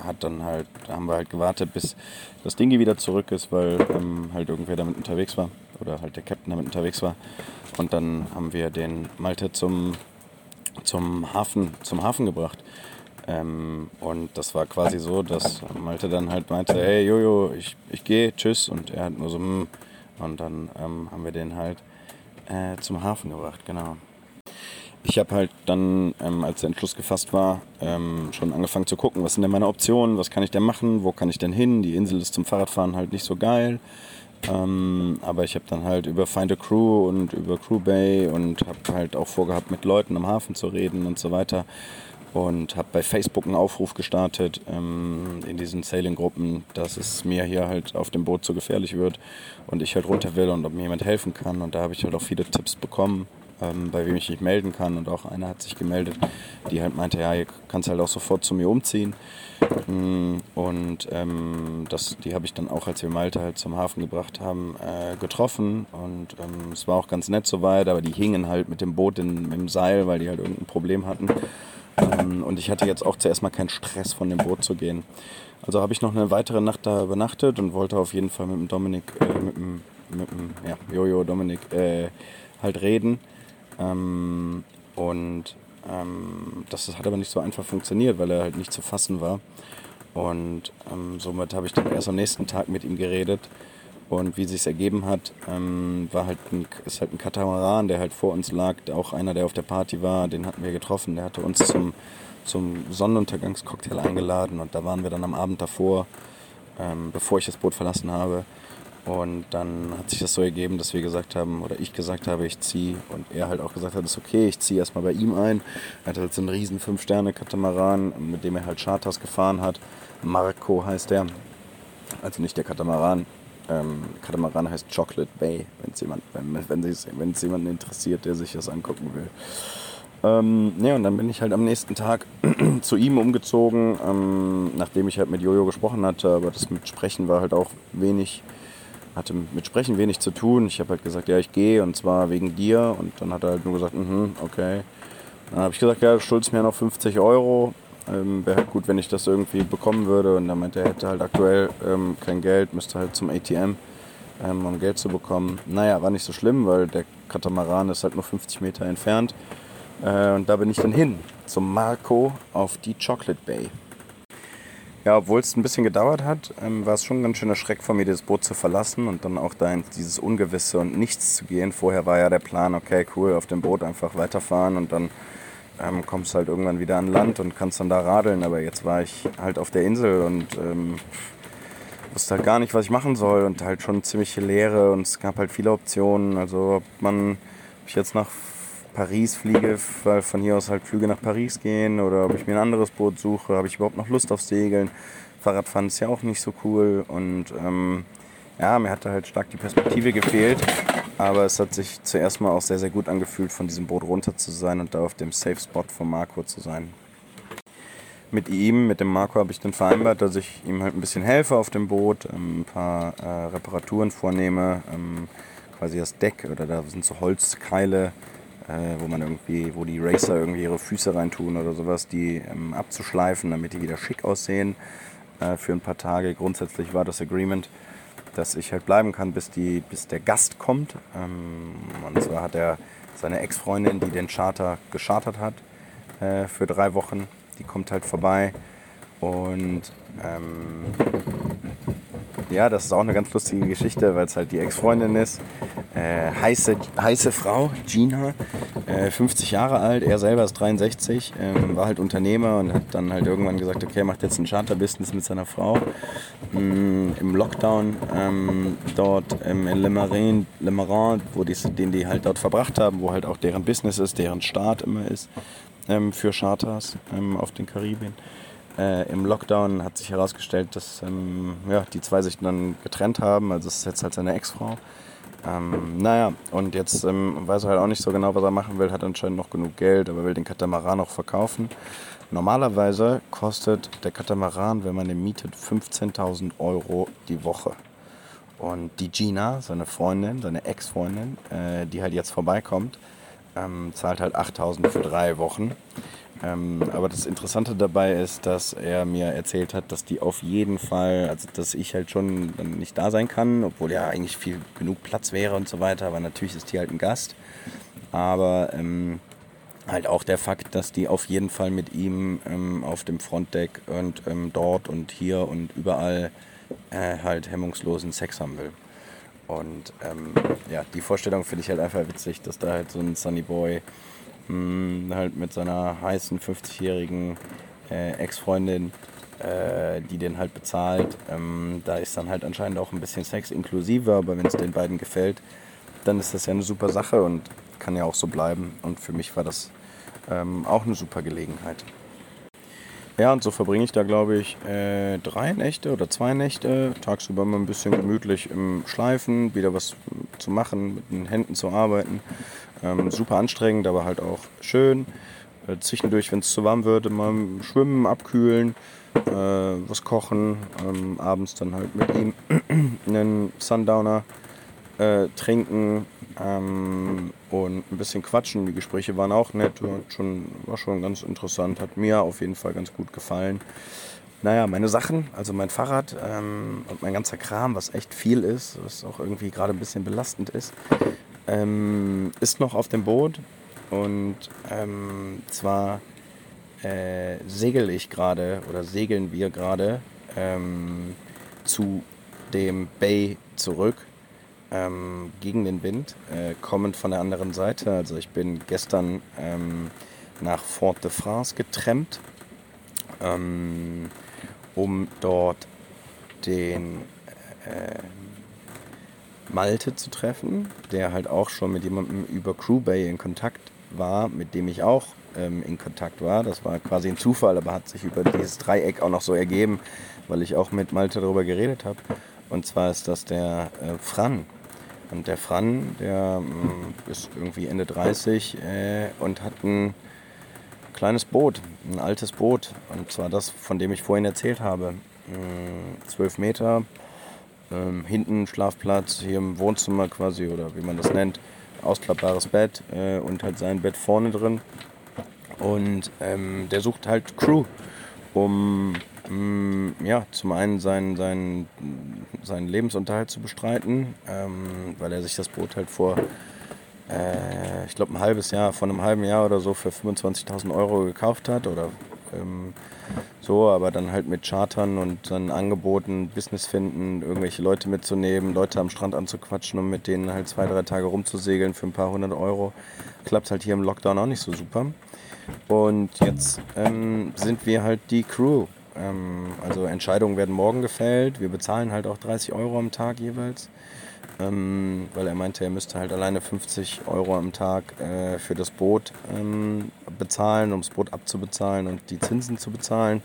hat dann halt, da haben wir halt gewartet, bis das Dingi wieder zurück ist, weil ähm, halt irgendwer damit unterwegs war oder halt der Captain damit unterwegs war. Und dann haben wir den Malte zum, zum Hafen, zum Hafen gebracht. Ähm, und das war quasi so, dass Malte dann halt meinte, hey Jojo, ich, ich gehe, tschüss. Und er hat nur so, hm. Und dann ähm, haben wir den halt äh, zum Hafen gebracht, genau. Ich habe halt dann, ähm, als der Entschluss gefasst war, ähm, schon angefangen zu gucken, was sind denn meine Optionen, was kann ich denn machen, wo kann ich denn hin. Die Insel ist zum Fahrradfahren halt nicht so geil. Ähm, aber ich habe dann halt über Find a Crew und über Crew Bay und habe halt auch vorgehabt, mit Leuten am Hafen zu reden und so weiter und habe bei Facebook einen Aufruf gestartet ähm, in diesen Sailing-Gruppen, dass es mir hier halt auf dem Boot zu gefährlich wird und ich halt runter will und ob mir jemand helfen kann. Und da habe ich halt auch viele Tipps bekommen, ähm, bei wem ich mich melden kann. Und auch einer hat sich gemeldet, die halt meinte, ja, ihr kannst halt auch sofort zu mir umziehen. Mm, und ähm, das, die habe ich dann auch, als wir Malte halt zum Hafen gebracht haben, äh, getroffen. Und ähm, es war auch ganz nett soweit, aber die hingen halt mit dem Boot in, im Seil, weil die halt irgendein Problem hatten. Ähm, und ich hatte jetzt auch zuerst mal keinen Stress, von dem Boot zu gehen. Also habe ich noch eine weitere Nacht da übernachtet und wollte auf jeden Fall mit dem Dominik, äh, mit, dem, mit dem ja, Jojo Dominik äh, halt reden. Ähm, und ähm, das hat aber nicht so einfach funktioniert, weil er halt nicht zu fassen war. Und ähm, somit habe ich dann erst am nächsten Tag mit ihm geredet. Und wie sich ergeben hat, ähm, war halt ein, ist halt ein Katamaran, der halt vor uns lag. Auch einer, der auf der Party war, den hatten wir getroffen. Der hatte uns zum, zum Sonnenuntergangscocktail eingeladen. Und da waren wir dann am Abend davor, ähm, bevor ich das Boot verlassen habe. Und dann hat sich das so ergeben, dass wir gesagt haben, oder ich gesagt habe, ich ziehe. Und er halt auch gesagt hat, ist okay, ich ziehe erstmal bei ihm ein. Er hat halt so einen riesen 5-Sterne-Katamaran, mit dem er halt Charters gefahren hat. Marco heißt der. Also nicht der Katamaran. Ähm, Katamaran heißt Chocolate Bay, wenn's jemand, wenn es wenn, wenn jemanden interessiert, der sich das angucken will. Ähm, ja, und dann bin ich halt am nächsten Tag <clears throat> zu ihm umgezogen, ähm, nachdem ich halt mit Jojo gesprochen hatte, aber das mit Sprechen war halt auch wenig hatte mit Sprechen wenig zu tun. Ich habe halt gesagt, ja, ich gehe und zwar wegen dir. Und dann hat er halt nur gesagt, mhm, okay. Dann habe ich gesagt, ja, du schuldest mir noch 50 Euro. Ähm, Wäre halt gut, wenn ich das irgendwie bekommen würde. Und dann meinte er, hätte halt aktuell ähm, kein Geld, müsste halt zum ATM, ähm, um Geld zu bekommen. Naja, war nicht so schlimm, weil der Katamaran ist halt nur 50 Meter entfernt. Äh, und da bin ich dann hin, zum Marco auf die Chocolate Bay. Ja, obwohl es ein bisschen gedauert hat, ähm, war es schon ein ganz schöner Schreck von mir, das Boot zu verlassen und dann auch da in dieses Ungewisse und nichts zu gehen. Vorher war ja der Plan, okay, cool, auf dem Boot einfach weiterfahren und dann ähm, kommst du halt irgendwann wieder an Land und kannst dann da radeln. Aber jetzt war ich halt auf der Insel und ähm, wusste halt gar nicht, was ich machen soll und halt schon ziemliche Leere und es gab halt viele Optionen. Also ob man, ob ich jetzt nach Paris fliege, weil von hier aus halt Flüge nach Paris gehen oder ob ich mir ein anderes Boot suche, habe ich überhaupt noch Lust auf Segeln. Fahrradfahren ist ja auch nicht so cool und ähm, ja, mir hatte halt stark die Perspektive gefehlt, aber es hat sich zuerst mal auch sehr, sehr gut angefühlt, von diesem Boot runter zu sein und da auf dem Safe Spot von Marco zu sein. Mit ihm, mit dem Marco, habe ich dann vereinbart, dass ich ihm halt ein bisschen helfe auf dem Boot, ähm, ein paar äh, Reparaturen vornehme, ähm, quasi das Deck oder da sind so Holzkeile, äh, wo man irgendwie, wo die Racer irgendwie ihre Füße reintun oder sowas, die ähm, abzuschleifen, damit die wieder schick aussehen äh, für ein paar Tage. Grundsätzlich war das Agreement, dass ich halt bleiben kann, bis, die, bis der Gast kommt. Ähm, und zwar hat er seine Ex-Freundin, die den Charter geschartert hat äh, für drei Wochen, die kommt halt vorbei und ähm, ja, das ist auch eine ganz lustige Geschichte, weil es halt die Ex-Freundin ist. Äh, heiße, heiße Frau, Gina, äh, 50 Jahre alt, er selber ist 63, ähm, war halt Unternehmer und hat dann halt irgendwann gesagt, okay, macht jetzt ein Charter-Business mit seiner Frau. Ähm, Im Lockdown ähm, dort in Le Marin, Le Marin, wo die, den die halt dort verbracht haben, wo halt auch deren Business ist, deren Start immer ist ähm, für Charters ähm, auf den Karibien. Äh, Im Lockdown hat sich herausgestellt, dass ähm, ja, die zwei sich dann getrennt haben. Also es ist jetzt halt seine Ex-Frau. Ähm, naja, und jetzt ähm, weiß er halt auch nicht so genau, was er machen will, hat anscheinend noch genug Geld, aber will den Katamaran noch verkaufen. Normalerweise kostet der Katamaran, wenn man den mietet, 15.000 Euro die Woche. Und die Gina, seine Freundin, seine Ex-Freundin, äh, die halt jetzt vorbeikommt, ähm, zahlt halt 8.000 für drei Wochen. Ähm, aber das Interessante dabei ist, dass er mir erzählt hat, dass die auf jeden Fall, also dass ich halt schon nicht da sein kann, obwohl ja eigentlich viel genug Platz wäre und so weiter. Aber natürlich ist die halt ein Gast. Aber ähm, halt auch der Fakt, dass die auf jeden Fall mit ihm ähm, auf dem Frontdeck und ähm, dort und hier und überall äh, halt hemmungslosen Sex haben will. Und ähm, ja, die Vorstellung finde ich halt einfach witzig, dass da halt so ein Sunny Boy mh, halt mit seiner heißen 50-jährigen äh, Ex-Freundin, äh, die den halt bezahlt. Ähm, da ist dann halt anscheinend auch ein bisschen Sex inklusiver, aber wenn es den beiden gefällt, dann ist das ja eine super Sache und kann ja auch so bleiben. Und für mich war das ähm, auch eine super Gelegenheit. Ja, und so verbringe ich da, glaube ich, äh, drei Nächte oder zwei Nächte. Tagsüber mal ein bisschen gemütlich im Schleifen, wieder was zu machen, mit den Händen zu arbeiten. Ähm, super anstrengend, aber halt auch schön. Äh, zwischendurch, wenn es zu warm wird, mal schwimmen, abkühlen, äh, was kochen. Ähm, abends dann halt mit ihm <clears throat> einen Sundowner äh, trinken ähm, und ein bisschen quatschen. Die Gespräche waren auch nett, war schon, war schon ganz interessant, hat mir auf jeden Fall ganz gut gefallen. naja, meine Sachen, also mein Fahrrad ähm, und mein ganzer Kram, was echt viel ist, was auch irgendwie gerade ein bisschen belastend ist, ähm, ist noch auf dem Boot. Und ähm, zwar äh, segel ich gerade oder segeln wir gerade ähm, zu dem Bay zurück ähm, gegen den Wind, äh, kommend von der anderen Seite. Also ich bin gestern ähm, nach Fort de France getrennt, ähm, um dort den äh, Malte zu treffen, der halt auch schon mit jemandem über Crew Bay in Kontakt war, mit dem ich auch ähm, in Kontakt war. Das war quasi ein Zufall, aber hat sich über dieses Dreieck auch noch so ergeben, weil ich auch mit Malte darüber geredet habe. Und zwar ist das der äh, Fran. Und der Fran, der äh, ist irgendwie Ende 30 äh, und hat ein kleines Boot, ein altes Boot. Und zwar das, von dem ich vorhin erzählt habe. Äh, zwölf Meter, ähm, hinten Schlafplatz, hier im Wohnzimmer quasi oder wie man das nennt, ausklappbares Bett äh, und halt sein Bett vorne drin. Und ähm, der sucht halt Crew, um mh, mm, ja, zum einen seinen, seinen, seinen Lebensunterhalt zu bestreiten, ähm, weil er sich das Boot halt vor, äh, ich glaube, ein halbes Jahr, von einem halben Jahr oder so für 25.000 Euro gekauft hat oder ähm, so, aber dann halt mit Chartern und dann Angeboten, Business finden, irgendwelche Leute mitzunehmen, Leute am Strand anzuquatschen und mit denen halt zwei, drei Tage rumzusegeln für ein paar hundert Euro. Klappt halt hier im Lockdown auch nicht so super. Und jetzt ähm, sind wir halt die Crew. Ähm, also Entscheidungen werden morgen gefällt. Wir bezahlen halt auch 30 Euro am Tag jeweils. Ähm, weil er meinte, er müsste halt alleine 50 Euro am Tag äh, für das Boot ähm, bezahlen, um das Boot abzubezahlen und die Zinsen zu bezahlen.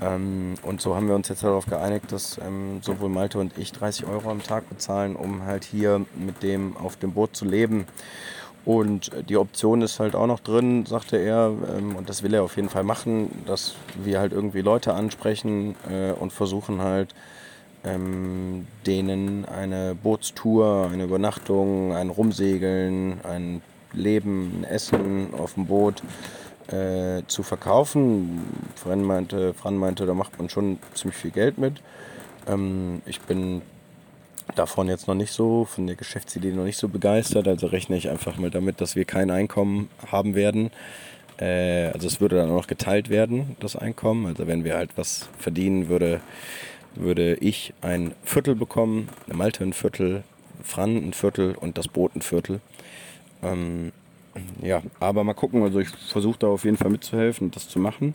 Ähm, und so haben wir uns jetzt darauf geeinigt, dass ähm, sowohl Malte und ich 30 Euro am Tag bezahlen, um halt hier mit dem auf dem Boot zu leben. Und die Option ist halt auch noch drin, sagte er, ähm, und das will er auf jeden Fall machen, dass wir halt irgendwie Leute ansprechen äh, und versuchen halt ähm, denen eine Bootstour, eine Übernachtung, ein Rumsegeln, ein Leben, ein Essen auf dem Boot äh, zu verkaufen. Fran meinte, Fran meinte, da macht man schon ziemlich viel Geld mit. Ähm, ich bin davon jetzt noch nicht so, von der Geschäftsidee noch nicht so begeistert. Also rechne ich einfach mal damit, dass wir kein Einkommen haben werden. Äh, also es würde dann auch noch geteilt werden, das Einkommen. Also wenn wir halt was verdienen, würde, würde ich ein Viertel bekommen, Malte ein Viertel, Fran ein Viertel und das Boot ein Viertel. Ähm, ja, aber mal gucken. Also ich versuche da auf jeden Fall mitzuhelfen, das zu machen.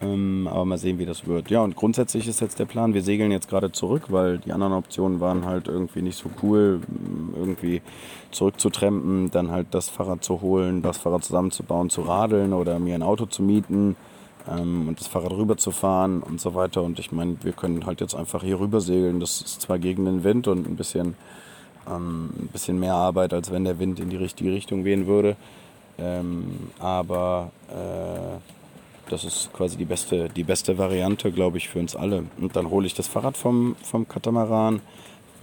Ähm, aber mal sehen, wie das wird. Ja, und grundsätzlich ist jetzt der Plan, wir segeln jetzt gerade zurück, weil die anderen Optionen waren halt irgendwie nicht so cool, irgendwie zurückzutrempen, dann halt das Fahrrad zu holen, das Fahrrad zusammenzubauen, zu radeln oder mir ein Auto zu mieten ähm, und das Fahrrad rüberzufahren und so weiter. Und ich meine, wir können halt jetzt einfach hier rüber segeln. Das ist zwar gegen den Wind und ein bisschen, ähm, ein bisschen mehr Arbeit, als wenn der Wind in die richtige Richtung wehen würde. Ähm, aber äh, das ist quasi die beste, die beste Variante, glaube ich, für uns alle. Und dann hole ich das Fahrrad vom, vom Katamaran,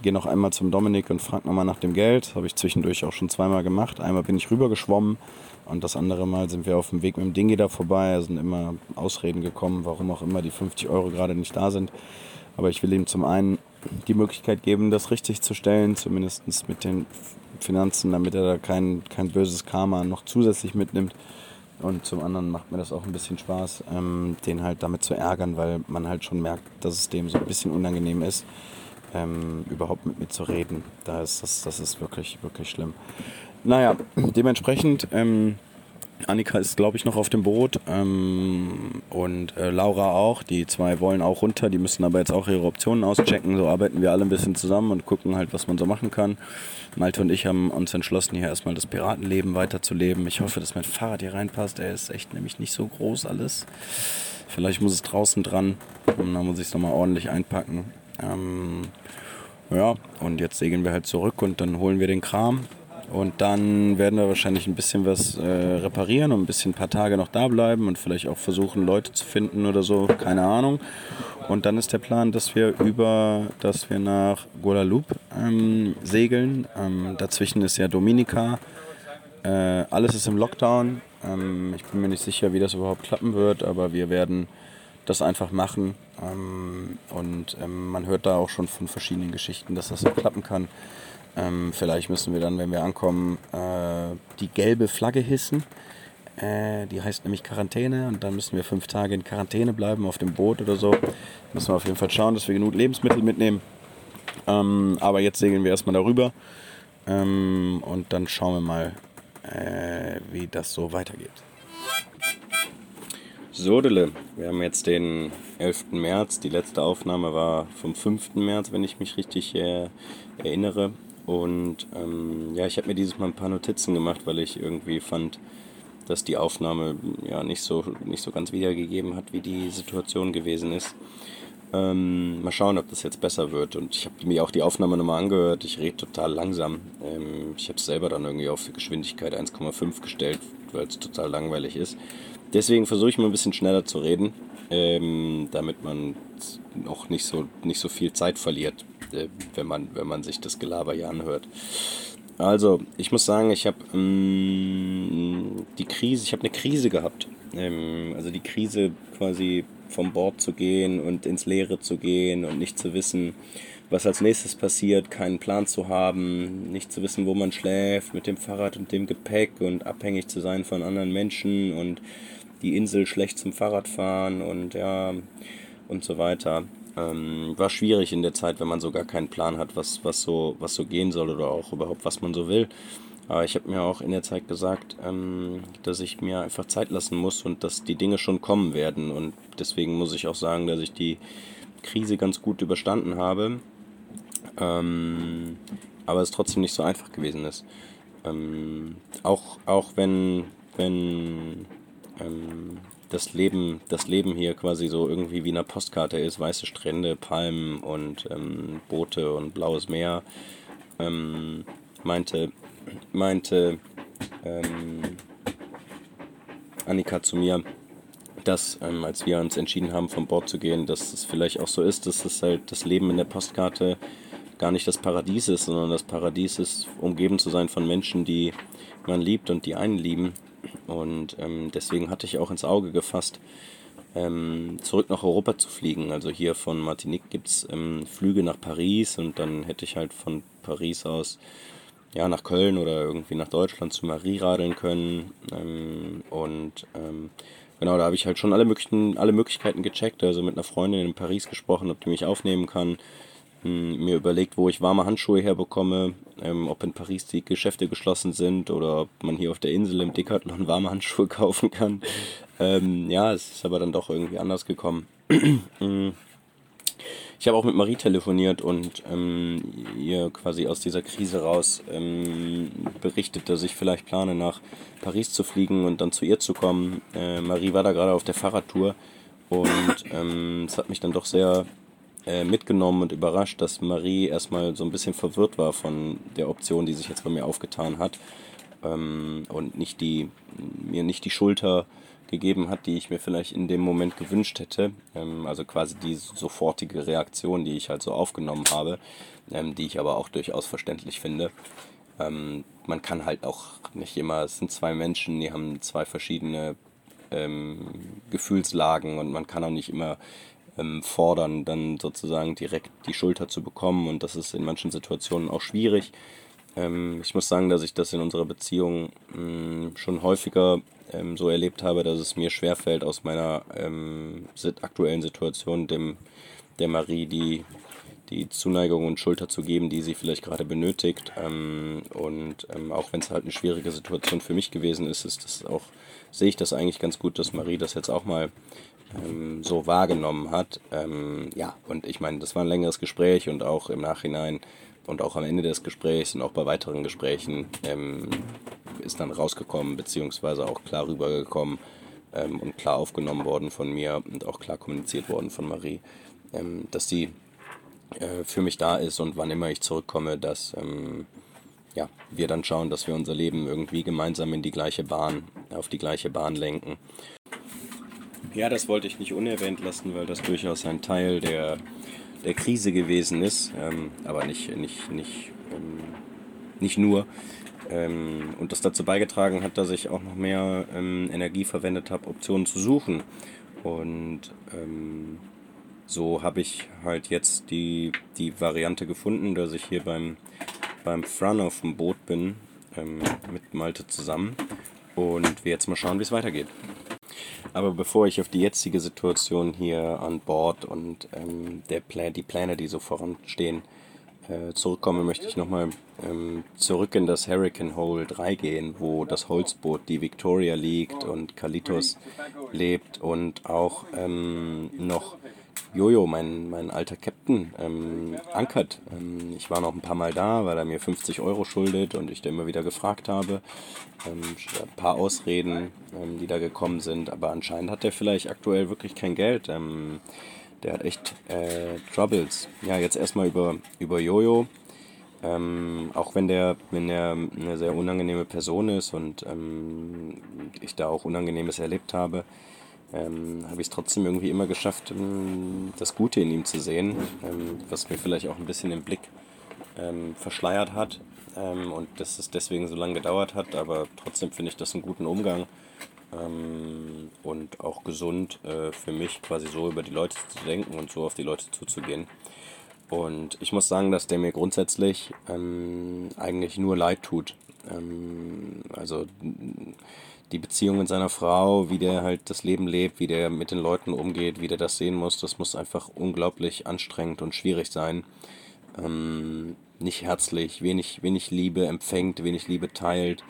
gehe noch einmal zum Dominik und frage nochmal nach dem Geld. Habe ich zwischendurch auch schon zweimal gemacht. Einmal bin ich rübergeschwommen und das andere Mal sind wir auf dem Weg mit dem Dingi da vorbei. Sind immer Ausreden gekommen, warum auch immer die 50 Euro gerade nicht da sind. Aber ich will ihm zum einen die Möglichkeit geben, das richtig zu stellen, zumindest mit den Finanzen, damit er da kein, kein böses Karma noch zusätzlich mitnimmt. Und zum anderen macht mir das auch ein bisschen Spaß, ähm, den halt damit zu ärgern, weil man halt schon merkt, dass es dem so ein bisschen unangenehm ist, ähm, überhaupt mit mir zu reden. Da ist das, das ist wirklich, wirklich schlimm. Naja, dementsprechend, ähm, Annika ist, glaube ich, noch auf dem Boot ähm, und äh, Laura auch. Die zwei wollen auch runter, die müssen aber jetzt auch ihre Optionen auschecken. So arbeiten wir alle ein bisschen zusammen und gucken halt, was man so machen kann. Malte und ich haben uns entschlossen, hier erstmal das Piratenleben weiterzuleben. Ich hoffe, dass mein Fahrrad hier reinpasst. Er ist echt nämlich nicht so groß alles. Vielleicht muss es draußen dran. Und dann muss ich es nochmal ordentlich einpacken. Ähm, ja, und jetzt segeln wir halt zurück und dann holen wir den Kram. Und dann werden wir wahrscheinlich ein bisschen was äh, reparieren und ein bisschen ein paar Tage noch da bleiben und vielleicht auch versuchen, Leute zu finden oder so, keine Ahnung. Und dann ist der Plan, dass wir über, dass wir nach Guadalupe ähm, segeln. Ähm, dazwischen ist ja Dominica. Äh, alles ist im Lockdown. Ähm, ich bin mir nicht sicher, wie das überhaupt klappen wird, aber wir werden das einfach machen. Ähm, und ähm, man hört da auch schon von verschiedenen Geschichten, dass das so klappen kann. Ähm, vielleicht müssen wir dann, wenn wir ankommen, äh, die gelbe Flagge hissen. Äh, die heißt nämlich Quarantäne und dann müssen wir fünf Tage in Quarantäne bleiben auf dem Boot oder so. Müssen wir auf jeden Fall schauen, dass wir genug Lebensmittel mitnehmen. Aber jetzt segeln wir erstmal darüber und dann schauen wir mal, äh, wie das so weitergeht. So, Dille, wir haben jetzt den 11. März. Die letzte Aufnahme war vom 5. März, wenn ich mich richtig äh, erinnere. Und ähm, ja, ich habe mir dieses Mal ein paar Notizen gemacht, weil ich irgendwie fand, dass die Aufnahme ja nicht so, nicht so ganz wiedergegeben hat, wie die Situation gewesen ist. Ähm, mal schauen, ob das jetzt besser wird. Und ich habe mir auch die Aufnahme nochmal angehört. Ich rede total langsam. Ähm, ich habe es selber dann irgendwie auf Geschwindigkeit 1,5 gestellt, weil es total langweilig ist. Deswegen versuche ich mal ein bisschen schneller zu reden, ähm, damit man auch nicht so, nicht so viel Zeit verliert, äh, wenn, man, wenn man sich das Gelaber hier anhört. Also, ich muss sagen, ich habe ähm, die Krise, ich habe eine Krise gehabt. Ähm, also die Krise quasi vom Bord zu gehen und ins Leere zu gehen und nicht zu wissen, was als nächstes passiert, keinen Plan zu haben, nicht zu wissen, wo man schläft, mit dem Fahrrad und dem Gepäck und abhängig zu sein von anderen Menschen und die Insel schlecht zum Fahrradfahren und ja und so weiter. Ähm, war schwierig in der Zeit, wenn man so gar keinen Plan hat, was, was, so, was so gehen soll oder auch überhaupt, was man so will. Aber ich habe mir auch in der Zeit gesagt, ähm, dass ich mir einfach Zeit lassen muss und dass die Dinge schon kommen werden. Und deswegen muss ich auch sagen, dass ich die Krise ganz gut überstanden habe. Ähm, aber es trotzdem nicht so einfach gewesen ist. Ähm, auch, auch wenn, wenn ähm, das Leben, das Leben hier quasi so irgendwie wie eine Postkarte ist, weiße Strände, Palmen und ähm, Boote und blaues Meer, ähm, meinte, meinte ähm, Annika zu mir, dass ähm, als wir uns entschieden haben, vom Bord zu gehen, dass es vielleicht auch so ist, dass es halt das Leben in der Postkarte gar nicht das Paradies ist, sondern das Paradies ist, umgeben zu sein von Menschen, die man liebt und die einen lieben und ähm, deswegen hatte ich auch ins Auge gefasst, ähm, zurück nach Europa zu fliegen. Also hier von Martinique gibt es ähm, Flüge nach Paris und dann hätte ich halt von Paris aus ja, nach Köln oder irgendwie nach Deutschland zu Marie radeln können. Ähm, und ähm, genau, da habe ich halt schon alle, möglichen, alle Möglichkeiten gecheckt. Also mit einer Freundin in Paris gesprochen, ob die mich aufnehmen kann mir überlegt, wo ich warme Handschuhe herbekomme, ähm, ob in Paris die Geschäfte geschlossen sind oder ob man hier auf der Insel im Decathlon <laughs> warme Handschuhe kaufen kann. Ähm, ja, es ist aber dann doch irgendwie anders gekommen. <clears throat> ich habe auch mit Marie telefoniert und ähm, ihr quasi aus dieser Krise raus ähm, berichtet, dass ich vielleicht plane, nach Paris zu fliegen und dann zu ihr zu kommen. Äh, Marie war da gerade auf der Fahrradtour und ähm, es hat mich dann doch sehr äh, mitgenommen und überrascht, dass Marie erstmal so ein bisschen verwirrt war von der Option, die sich jetzt bei mir aufgetan hat ähm, und nicht die, mir nicht die Schulter gegeben hat, die ich mir vielleicht in dem Moment gewünscht hätte. Ähm, also quasi die sofortige Reaktion, die ich halt so aufgenommen habe, ähm, die ich aber auch durchaus verständlich finde. Ähm, man kann halt auch nicht immer, es sind zwei Menschen, die haben zwei verschiedene ähm, Gefühlslagen und man kann auch nicht immer ähm, fordern, dann sozusagen direkt die Schulter zu bekommen. Und das ist in manchen Situationen auch schwierig. Ähm, ich muss sagen, dass ich das in unserer Beziehung mh, mm, schon häufiger ähm, so erlebt habe, dass es mir schwerfällt, aus meiner ähm, aktuellen Situation dem, der Marie die, die Zuneigung und Schulter zu geben, die sie vielleicht gerade benötigt. Ähm, und ähm, auch wenn es halt eine schwierige Situation für mich gewesen ist, ist das auch, sehe ich das eigentlich ganz gut, dass Marie das jetzt auch mal ähm, so wahrgenommen hat. Ähm, ja, und ich meine, das war ein längeres Gespräch und auch im Nachhinein und auch am Ende des Gesprächs und auch bei weiteren Gesprächen ähm, ist dann rausgekommen, beziehungsweise auch klar rübergekommen ähm, und klar aufgenommen worden von mir und auch klar kommuniziert worden von Marie, ähm, dass sie äh, für mich da ist und wann immer ich zurückkomme, dass ähm, ja, wir dann schauen, dass wir unser Leben irgendwie gemeinsam in die gleiche Bahn, auf die gleiche Bahn lenken. Ja, das wollte ich nicht unerwähnt lassen, weil das durchaus ein Teil der, der Krise gewesen ist, ähm, aber nicht, nicht, nicht, ähm, nicht nur. Ähm, und das dazu beigetragen hat, dass ich auch noch mehr ähm, Energie verwendet habe, Optionen zu suchen. Und ähm, so habe ich halt jetzt die, die Variante gefunden, dass ich hier beim, beim Fran auf dem Boot bin, ähm, mit Malte zusammen. Und wir jetzt mal schauen, wie es weitergeht. Aber bevor ich auf die jetzige Situation hier an Bord und ähm, der Plan, die Pläne, die so voranstehen, äh, zurückkomme, möchte ich nochmal ähm, zurück in das Hurricane Hole 3 gehen, wo das Holzboot, die Victoria liegt und Kalitos lebt und auch ähm, noch Jojo, mein, mein alter Captain, ähm, ankert. Ähm, ich war noch ein paar Mal da, weil er mir 50 Euro schuldet und ich da immer wieder gefragt habe. Ähm, ein paar Ausreden, ähm, die da gekommen sind, aber anscheinend hat er vielleicht aktuell wirklich kein Geld. Ähm, der hat echt äh, Troubles. Ja, jetzt erstmal über, über Jojo. Ähm, auch wenn der, wenn der eine sehr unangenehme Person ist und ähm, ich da auch Unangenehmes erlebt habe, ähm, habe ich es trotzdem irgendwie immer geschafft, ähm, das Gute in ihm zu sehen, ähm, was mir vielleicht auch ein bisschen den Blick ähm, verschleiert hat ähm, und dass es deswegen so lange gedauert hat, aber trotzdem finde ich das einen guten Umgang ähm, und auch gesund äh, für mich, quasi so über die Leute zu denken und so auf die Leute zuzugehen. Und ich muss sagen, dass der mir grundsätzlich eigentlich nur leid tut. also die Beziehungen seiner Frau, wie der halt das Leben lebt, wie der mit den Leuten umgeht, wie der das sehen muss, das muss einfach unglaublich anstrengend und schwierig sein. Ähm, nicht herzlich, wenig, wenig Liebe empfängt, wenig Liebe teilt,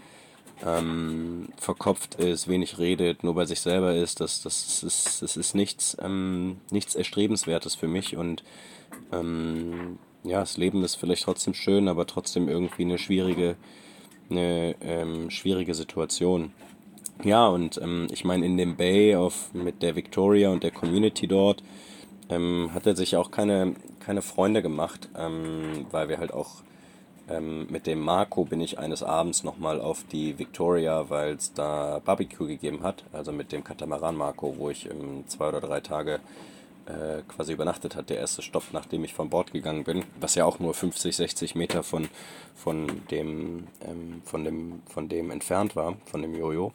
ähm, verkopft ist, wenig redet, nur bei sich selber ist, das, das, ist, das ist nichts, ähm, nichts Erstrebenswertes für mich und ähm, ja, das Leben ist vielleicht trotzdem schön, aber trotzdem irgendwie eine schwierige, eine ähm, schwierige Situation. Ja, und ähm, ich meine, in dem Bay auf, mit der Victoria und der Community dort ähm, hat er sich auch keine, keine Freunde gemacht, ähm, weil wir halt auch ähm, mit dem Marco bin ich eines Abends nochmal auf die Victoria, weil es da Barbecue gegeben hat, also mit dem Katamaran Marco, wo ich ähm, zwei oder drei Tage äh, quasi übernachtet hat, der erste Stopp, nachdem ich von Bord gegangen bin, was ja auch nur 50, 60 Meter von, von, dem, ähm, von, dem, von dem entfernt war, von dem Jojo.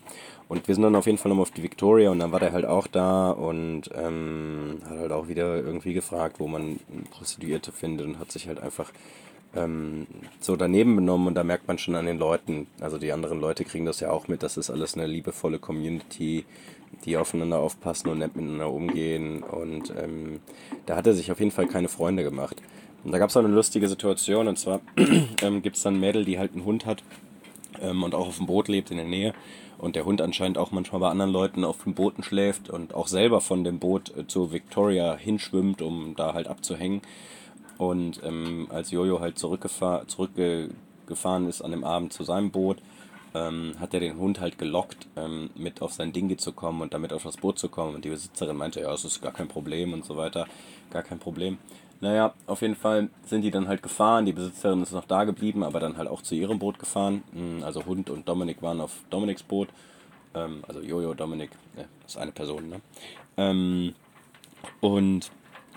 Und wir sind dann auf jeden Fall nochmal auf die Victoria und dann war der halt auch da und ähm, hat halt auch wieder irgendwie gefragt, wo man Prostituierte findet und hat sich halt einfach ähm, so daneben benommen und da merkt man schon an den Leuten, also die anderen Leute kriegen das ja auch mit, das ist alles eine liebevolle Community, die aufeinander aufpassen und nett miteinander umgehen. Und ähm, da hat er sich auf jeden Fall keine Freunde gemacht. Und da gab es auch eine lustige Situation. Und zwar <clears throat> ähm, gibt es dann ein Mädel, die halt einen Hund hat ähm, und auch auf dem Boot lebt in der Nähe. Und der Hund anscheinend auch manchmal bei anderen Leuten auf den Booten schläft und auch selber von dem Boot äh, zu Victoria hinschwimmt, um da halt abzuhängen. Und ähm, als Jojo halt zurückgefahren ist an dem Abend zu seinem Boot, ähm, hat er den Hund halt gelockt, ähm, mit auf sein Dingi zu kommen und damit auf das Boot zu kommen. Und die Besitzerin meinte, ja, es ist gar kein Problem und so weiter. Gar kein Problem. Naja, auf jeden Fall sind die dann halt gefahren. Die Besitzerin ist noch da geblieben, aber dann halt auch zu ihrem Boot gefahren. Hm, also Hund und Dominik waren auf Dominiks Boot. Ähm, also Jojo, Dominik, ja, das ist eine Person, ne? Ähm, und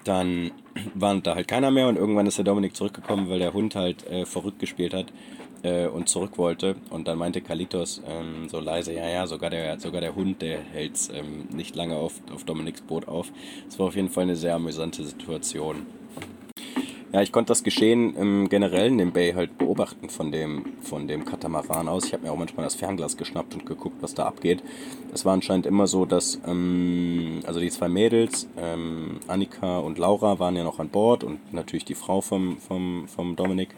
dann war da halt keiner mehr und irgendwann ist der Dominik zurückgekommen, weil der Hund halt äh, verrückt gespielt hat äh, und zurück wollte. Und dann meinte Kalitos ähm, so leise, ja, ja, sogar der, sogar der Hund, der hält ähm, nicht lange auf, auf Dominiks Boot auf. Es war auf jeden Fall eine sehr amüsante Situation. Ja, ich konnte das Geschehen im Generellen im Bay halt beobachten von dem, von dem Katamaran aus. Ich habe mir auch manchmal das Fernglas geschnappt und geguckt, was da abgeht. Es war anscheinend immer so, dass ähm, also die zwei Mädels, ähm, Annika und Laura, waren ja noch an Bord und natürlich die Frau vom, vom, vom Dominik.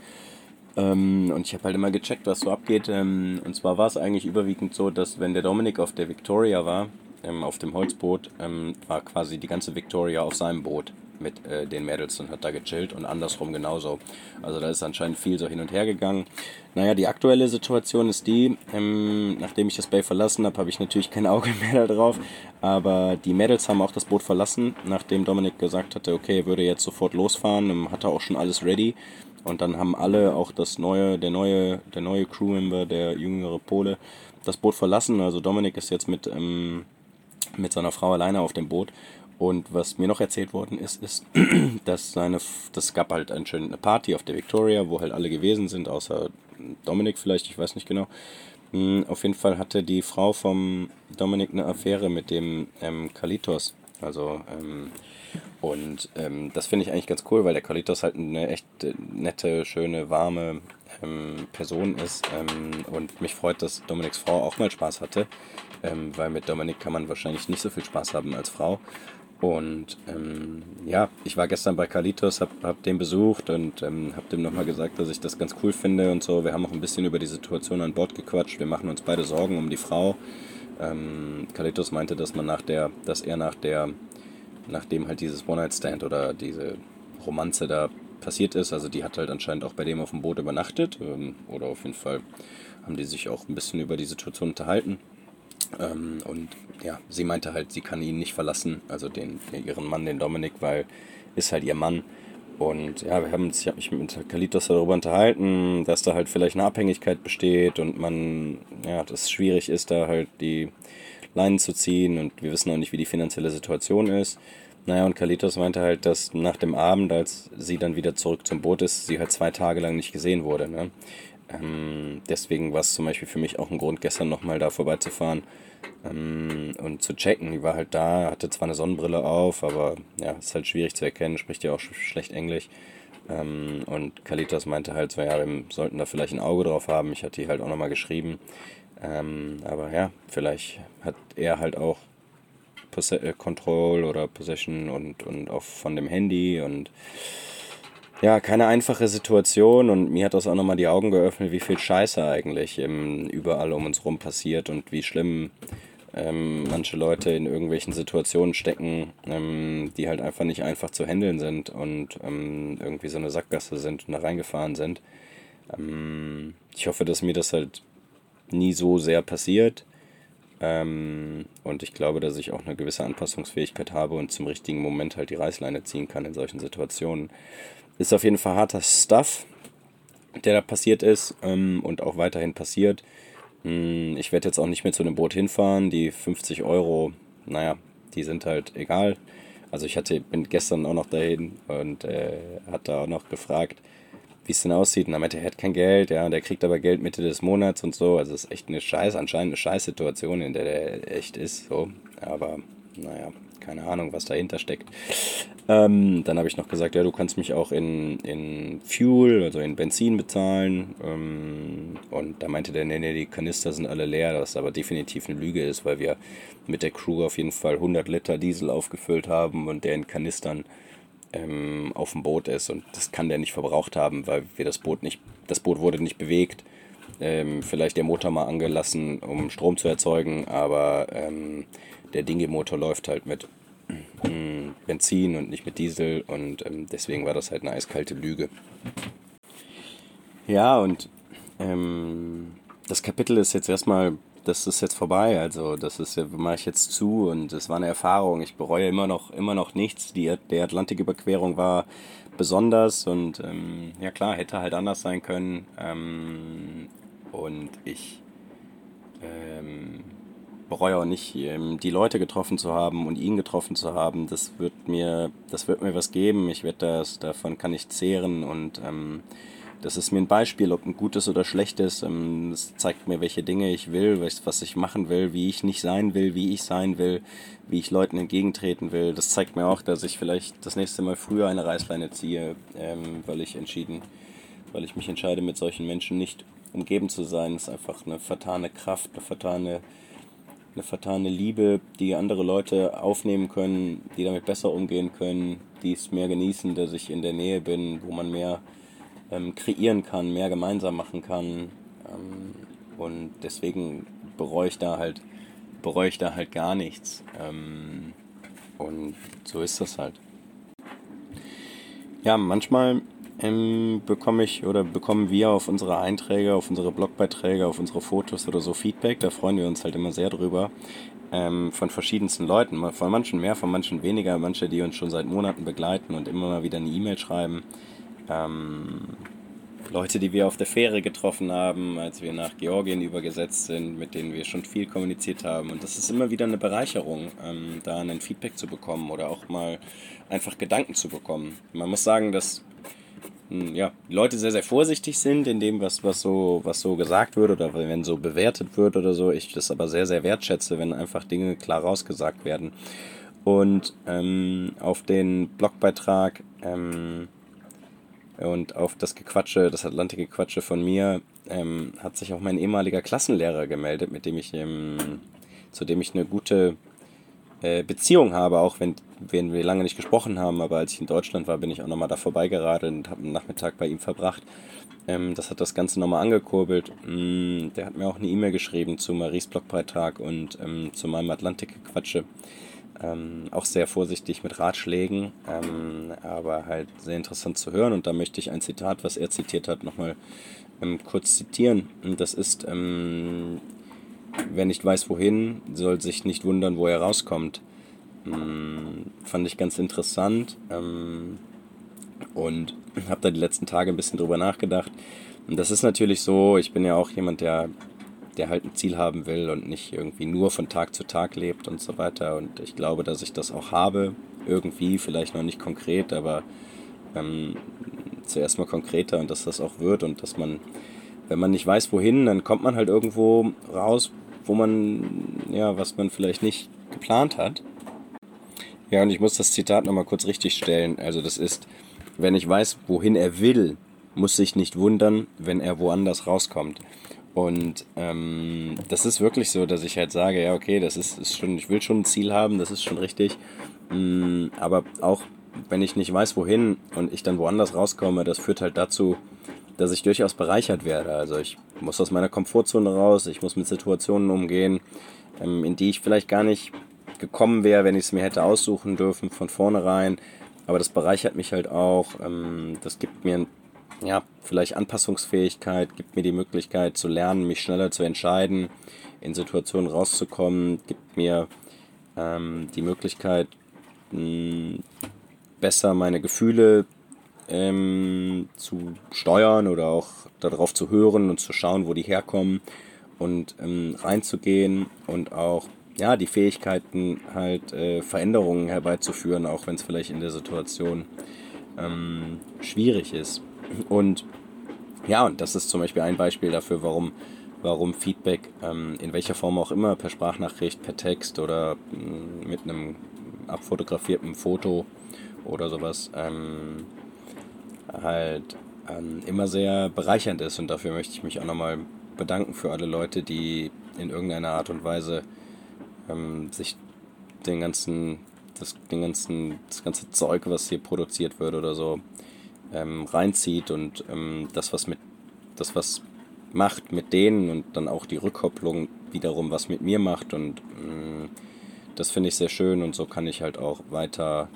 Ähm, und ich habe halt immer gecheckt, was so abgeht. Ähm, und zwar war es eigentlich überwiegend so, dass wenn der Dominik auf der Victoria war, ähm, auf dem Holzboot, ähm, war quasi die ganze Victoria auf seinem Boot mit äh, den Mädels und hat da gechillt und andersrum genauso. Also da ist anscheinend viel so hin und her gegangen. Naja, die aktuelle Situation ist die, ähm, nachdem ich das Bay verlassen habe, habe ich natürlich kein Auge <laughs> mehr darauf, aber die Mädels haben auch das Boot verlassen, nachdem Dominik gesagt hatte, okay, er würde jetzt sofort losfahren, ähm, hatte auch schon alles ready und dann haben alle, auch das neue, der neue, der neue Crewmember, der jüngere Pole, das Boot verlassen. Also Dominik ist jetzt mit, ähm, mit seiner Frau alleine auf dem Boot. Und was mir noch erzählt worden ist, ist, <clears throat> dass seine, das gab halt eine schöne Party auf der Victoria, wo halt alle gewesen sind, außer Dominik vielleicht, ich weiß nicht genau. Hm, auf jeden Fall hatte die Frau vom Dominik eine Affäre mit dem ähm, Kalitos, Also, ähm, und ähm, das finde ich eigentlich ganz cool, weil der Carlitos halt eine echt äh, nette, schöne, warme ähm, Person ist. Ähm, und mich freut, dass Dominiks Frau auch mal Spaß hatte, ähm, weil mit Dominik kann man wahrscheinlich nicht so viel Spaß haben als Frau. Und ähm, ja, ich war gestern bei Carlitos, hab, hab den besucht und ähm, hab dem nochmal gesagt, dass ich das ganz cool finde und so. Wir haben auch ein bisschen über die Situation an Bord gequatscht. Wir machen uns beide Sorgen um die Frau. Ähm, Carlitos meinte, dass man nach der, dass er nach der, nachdem halt dieses One-Night-Stand oder diese Romanze da passiert ist, also die hat halt anscheinend auch bei dem auf dem Boot übernachtet ähm, oder auf jeden Fall haben die sich auch ein bisschen über die Situation unterhalten. Ähm, und ja, sie meinte halt, sie kann ihn nicht verlassen, also den, ihren Mann, den Dominik, weil ist halt ihr Mann. Und ja, wir haben ich habe mich mit Kalitos darüber unterhalten, dass da halt vielleicht eine Abhängigkeit besteht und man, ja, das schwierig ist, da halt die Leinen zu ziehen und wir wissen auch nicht, wie die finanzielle Situation ist. Naja, und Kalitos meinte halt, dass nach dem Abend, als sie dann wieder zurück zum Boot ist, sie halt zwei Tage lang nicht gesehen wurde. Ne? Ähm, deswegen war es zum Beispiel für mich auch ein Grund, gestern nochmal da vorbeizufahren ähm, und zu checken. Die war halt da, hatte zwar eine Sonnenbrille auf, aber ja, ist halt schwierig zu erkennen, spricht ja auch sch schlecht Englisch. Ähm, und Kalitas meinte halt so, ja, wir sollten da vielleicht ein Auge drauf haben. Ich hatte die halt auch nochmal geschrieben. Ähm, aber ja, vielleicht hat er halt auch Poss äh, Control oder Possession und, und auch von dem Handy und ja, keine einfache Situation und mir hat das auch nochmal die Augen geöffnet, wie viel Scheiße eigentlich im, überall um uns rum passiert und wie schlimm ähm, manche Leute in irgendwelchen Situationen stecken, ähm, die halt einfach nicht einfach zu handeln sind und ähm, irgendwie so eine Sackgasse sind und da reingefahren sind. Ähm, ich hoffe, dass mir das halt nie so sehr passiert. Ähm, und ich glaube, dass ich auch eine gewisse Anpassungsfähigkeit habe und zum richtigen Moment halt die Reißleine ziehen kann in solchen Situationen. Ist auf jeden Fall harter Stuff, der da passiert ist ähm, und auch weiterhin passiert. Hm, ich werde jetzt auch nicht mehr zu dem Boot hinfahren. Die 50 Euro, naja, die sind halt egal. Also ich hatte, bin gestern auch noch dahin und äh, hat da auch noch gefragt, wie es denn aussieht. Und er meinte, er hat kein Geld, ja, der kriegt aber Geld Mitte des Monats und so. Also es ist echt eine Scheiß, anscheinend eine Scheißsituation, in der der echt ist. So. Aber naja, keine Ahnung, was dahinter steckt. Ähm, dann habe ich noch gesagt, ja, du kannst mich auch in, in Fuel, also in Benzin bezahlen. Ähm, und da meinte der, nee, nee, die Kanister sind alle leer, was aber definitiv eine Lüge ist, weil wir mit der Crew auf jeden Fall 100 Liter Diesel aufgefüllt haben und der in Kanistern ähm, auf dem Boot ist. Und das kann der nicht verbraucht haben, weil wir das Boot nicht, das Boot wurde nicht bewegt. Ähm, vielleicht der Motor mal angelassen, um Strom zu erzeugen, aber ähm, der Dinge-Motor läuft halt mit <clears throat> Benzin und nicht mit Diesel und ähm, deswegen war das halt eine eiskalte Lüge. Ja, und ähm, das Kapitel ist jetzt erstmal, das ist jetzt vorbei, also das ist mache ich jetzt zu und es war eine Erfahrung. Ich bereue immer noch, immer noch nichts. Die, der Atlantiküberquerung war besonders und ähm, ja klar, hätte halt anders sein können. Ähm, und ich ähm, bereue auch nicht, ähm, die Leute getroffen zu haben und ihn getroffen zu haben. Das wird mir, das wird mir was geben. Ich werde das, davon kann ich zehren und ähm, das ist mir ein Beispiel, ob ein gutes oder schlechtes. Ähm, das zeigt mir, welche Dinge ich will, was ich machen will, wie ich nicht sein will, wie ich sein will, wie ich Leuten entgegentreten will. Das zeigt mir auch, dass ich vielleicht das nächste Mal früher eine Reißleine ziehe, ähm, weil ich entschieden, weil ich mich entscheide, mit solchen Menschen nicht umgeben zu sein. Das ist einfach eine vertane Kraft, eine vertane eine vertane Liebe, die andere Leute aufnehmen können, die damit besser umgehen können, die es mehr genießen, dass ich in der Nähe bin, wo man mehr ähm, kreieren kann, mehr gemeinsam machen kann. Ähm, und deswegen bereue ich da halt, bereue ich da halt gar nichts. Ähm, und so ist das halt. Ja, manchmal ähm, bekomme ich oder bekommen wir auf unsere Einträge, auf unsere Blogbeiträge, auf unsere Fotos oder so Feedback. Da freuen wir uns halt immer sehr drüber. Ähm, von verschiedensten Leuten, von manchen mehr, von manchen weniger, manche, die uns schon seit Monaten begleiten und immer mal wieder eine E-Mail schreiben. Ähm, Leute, die wir auf der Fähre getroffen haben, als wir nach Georgien übergesetzt sind, mit denen wir schon viel kommuniziert haben. Und das ist immer wieder eine Bereicherung, ähm, da ein Feedback zu bekommen oder auch mal einfach Gedanken zu bekommen. Man muss sagen, dass hm, ja, Leute sehr, sehr vorsichtig sind in dem, was, was, so, was so gesagt wird oder wenn so bewertet wird oder so. Ich das aber sehr, sehr wertschätze, wenn einfach Dinge klar rausgesagt werden. Und ähm, auf den Blogbeitrag ähm, und auf das Gequatsche, das Atlantik-Gequatsche von mir, ähm, hat sich auch mein ehemaliger Klassenlehrer gemeldet, mit dem ich, ähm, zu dem ich eine gute äh, Beziehung habe, auch wenn, wenn wir lange nicht gesprochen haben. Aber als ich in Deutschland war, bin ich auch nochmal da vorbeigeradelt und habe einen Nachmittag bei ihm verbracht. Ähm, das hat das Ganze nochmal angekurbelt. Mm, der hat mir auch eine E-Mail geschrieben zu Maries Blogbeitrag und ähm, zu meinem Atlantik-Gequatsche. Ähm, auch sehr vorsichtig mit Ratschlägen, ähm, aber halt sehr interessant zu hören. Und da möchte ich ein Zitat, was er zitiert hat, nochmal ähm, kurz zitieren. Und das ist, ähm, wer nicht weiß wohin, soll sich nicht wundern, wo er rauskommt. Ähm, fand ich ganz interessant ähm, und habe da die letzten Tage ein bisschen drüber nachgedacht. Und das ist natürlich so, ich bin ja auch jemand, der der halt ein Ziel haben will und nicht irgendwie nur von Tag zu Tag lebt und so weiter. Und ich glaube, dass ich das auch habe, irgendwie, vielleicht noch nicht konkret, aber ähm, zuerst mal konkreter und dass das auch wird und dass man, wenn man nicht weiß, wohin, dann kommt man halt irgendwo raus, wo man, ja, was man vielleicht nicht geplant hat. Ja, und ich muss das Zitat nochmal kurz richtig stellen. Also das ist, wenn ich weiß, wohin er will, muss sich nicht wundern, wenn er woanders rauskommt. Und ähm, das ist wirklich so, dass ich halt sage, ja, okay, das ist, ist schon, ich will schon ein Ziel haben, das ist schon richtig. Mm, aber auch wenn ich nicht weiß, wohin und ich dann woanders rauskomme, das führt halt dazu, dass ich durchaus bereichert werde. Also ich muss aus meiner Komfortzone raus, ich muss mit Situationen umgehen, ähm, in die ich vielleicht gar nicht gekommen wäre, wenn ich es mir hätte aussuchen dürfen von vornherein. Aber das bereichert mich halt auch. Ähm, das gibt mir ja, vielleicht Anpassungsfähigkeit, gibt mir die Möglichkeit zu lernen, mich schneller zu entscheiden, in Situationen rauszukommen, gibt mir ähm, die Möglichkeit, mh, besser meine Gefühle ähm, zu steuern oder auch darauf zu hören und zu schauen, wo die herkommen und ähm, reinzugehen und auch ja, die Fähigkeiten halt äh, Veränderungen herbeizuführen, auch wenn es vielleicht in der Situation ähm, schwierig ist. Und ja, und das ist zum Beispiel ein Beispiel dafür, warum, warum Feedback ähm, in welcher Form auch immer, per Sprachnachricht, per Text oder mh, mm, mit einem abfotografierten Foto oder sowas, ähm, halt ähm, immer sehr bereichernd ist. Und dafür möchte ich mich auch nochmal bedanken für alle Leute, die in irgendeiner Art und Weise ähm, sich den ganzen, das, den ganzen, das ganze Zeug, was hier produziert wird oder so, ähm, reinzieht und ähm, das, was mit das, was macht mit denen und dann auch die Rückkopplung wiederum was mit mir macht und ähm, das finde ich sehr schön und so kann ich halt auch weiter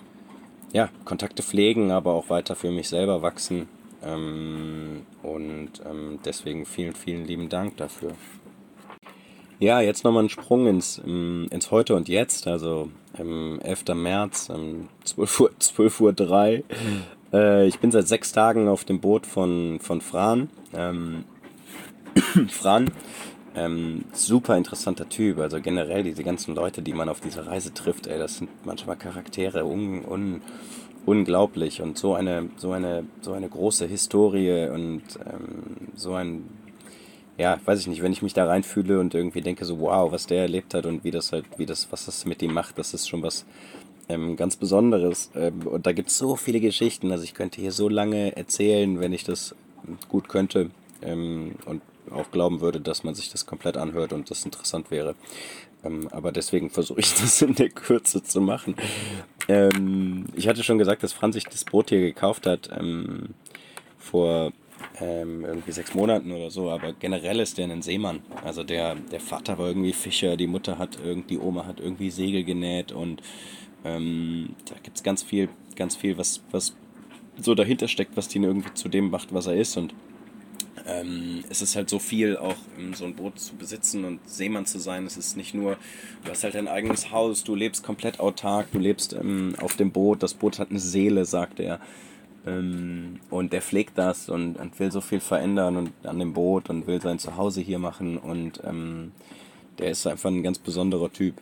ja, Kontakte pflegen, aber auch weiter für mich selber wachsen. Ähm, und ähm, deswegen vielen, vielen lieben Dank dafür. Ja, jetzt nochmal ein Sprung ins, ins Heute und Jetzt, also im 11. März, um 12 Uhr, <laughs> 12 Uhr 3, äh, ich bin seit sechs Tagen auf dem Boot von, von Fran. Ähm, <clears throat> Fran, ähm, super interessanter Typ. Also generell diese ganzen Leute, die man auf dieser Reise trifft, ey, das sind manchmal Charaktere, un, un, unglaublich. Und so eine, so eine, so eine große Historie und ähm, so ein ja, weiß ich nicht, wenn ich mich da reinfühle und irgendwie denke so, wow, was der erlebt hat und wie das halt, wie das, was das mit ihm macht, das ist schon was, ähm, ganz Besonderes. Ähm, und da gibt es so viele Geschichten. Also ich könnte hier so lange erzählen, wenn ich das gut könnte ähm, und auch glauben würde, dass man sich das komplett anhört und das interessant wäre. Ähm, aber deswegen versuche ich <laughs> das in der Kürze zu machen. Ähm, ich hatte schon gesagt, dass Franz sich das Boot hier gekauft hat ähm, vor irgendwie sechs Monaten oder so, aber generell ist der ein Seemann. Also der, der Vater war irgendwie Fischer, die Mutter hat irgendwie, die Oma hat irgendwie Segel genäht und ähm, da gibt es ganz viel, ganz viel, was, was so dahinter steckt, was den irgendwie zu dem macht, was er ist. Und ähm, es ist halt so viel, auch um, so ein Boot zu besitzen und Seemann zu sein. Es ist nicht nur, du hast halt dein eigenes Haus, du lebst komplett autark, du lebst ähm, auf dem Boot. Das Boot hat eine Seele, sagt er. Ähm, und der pflegt das und, und, will so viel verändern und an dem Boot und will sein Zuhause hier machen. Und ähm, der ist einfach ein ganz besonderer Typ.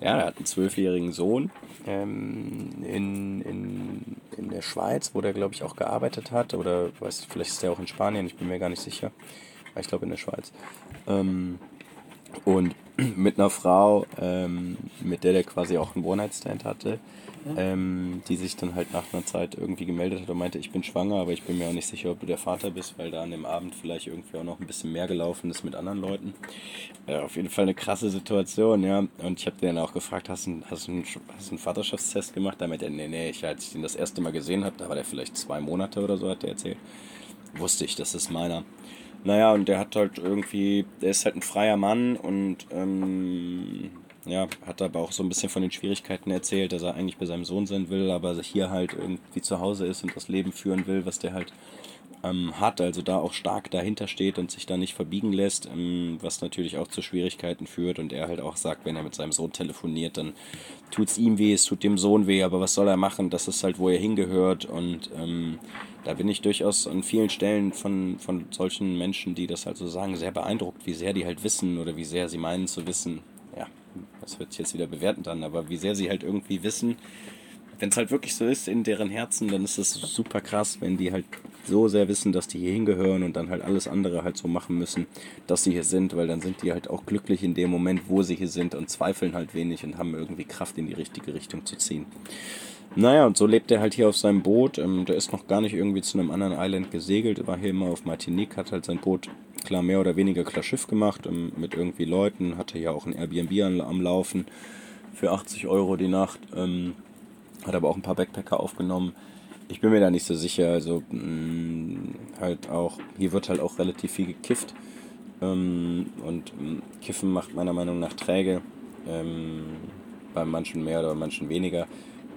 Ja, er hat einen zwölfjährigen Sohn ähm, in, in, in der Schweiz, wo der, glaube ich, auch gearbeitet hat. Oder weiß, vielleicht ist er auch in Spanien, ich bin mir gar nicht sicher. Aber ich glaube in der Schweiz. Ähm, Und <clears throat> mit einer Frau, ähm, mit der der quasi auch einen One-Night-Stand hatte, ähm, die sich dann halt nach einer Zeit irgendwie gemeldet hat und meinte, ich bin schwanger, aber ich bin mir auch nicht sicher, ob du der Vater bist, weil da an dem Abend vielleicht irgendwie auch noch ein bisschen mehr gelaufen ist mit anderen Leuten. Äh, auf jeden Fall eine krasse Situation, ja. Und ich habe den dann auch gefragt, hast du hast einen, hast einen Vaterschaftstest gemacht? Damit er, nee, nee, ich, als ich den das erste Mal gesehen habe, da war der vielleicht zwei Monate oder so, hat er erzählt. Wusste ich, das ist meiner. Naja, und der hat halt irgendwie, der ist halt ein freier Mann und ähm, ja, hat aber auch so ein bisschen von den Schwierigkeiten erzählt, dass er eigentlich bei seinem Sohn sein will, aber hier halt irgendwie zu Hause ist und das Leben führen will, was der halt ähm, hat, also da auch stark dahinter steht und sich da nicht verbiegen lässt, ähm, was natürlich auch zu Schwierigkeiten führt und er halt auch sagt, wenn er mit seinem Sohn telefoniert, dann tut es ihm weh, es tut dem Sohn weh, aber was soll er machen? Das ist halt, wo er hingehört und ähm, da bin ich durchaus an vielen Stellen von, von solchen Menschen, die das halt so sagen, sehr beeindruckt, wie sehr die halt wissen oder wie sehr sie meinen zu wissen. Das wird jetzt wieder bewerten dann, aber wie sehr sie halt irgendwie wissen, wenn es halt wirklich so ist in deren Herzen, dann ist es super krass, wenn die halt so sehr wissen, dass die hier hingehören und dann halt alles andere halt so machen müssen, dass sie hier sind, weil dann sind die halt auch glücklich in dem Moment, wo sie hier sind und zweifeln halt wenig und haben irgendwie Kraft in die richtige Richtung zu ziehen. Naja, und so lebt er halt hier auf seinem Boot. Ähm, der ist noch gar nicht irgendwie zu einem anderen Island gesegelt, war hier immer auf Martinique, hat halt sein Boot klar mehr oder weniger klar Schiff gemacht ähm, mit irgendwie Leuten, hatte ja auch ein Airbnb am, am Laufen für 80 Euro die Nacht, ähm, hat aber auch ein paar Backpacker aufgenommen. Ich bin mir da nicht so sicher, also mh, mm, halt auch, hier wird halt auch relativ viel gekifft ähm, und mm, Kiffen macht meiner Meinung nach träge, ähm, bei manchen mehr oder bei manchen weniger.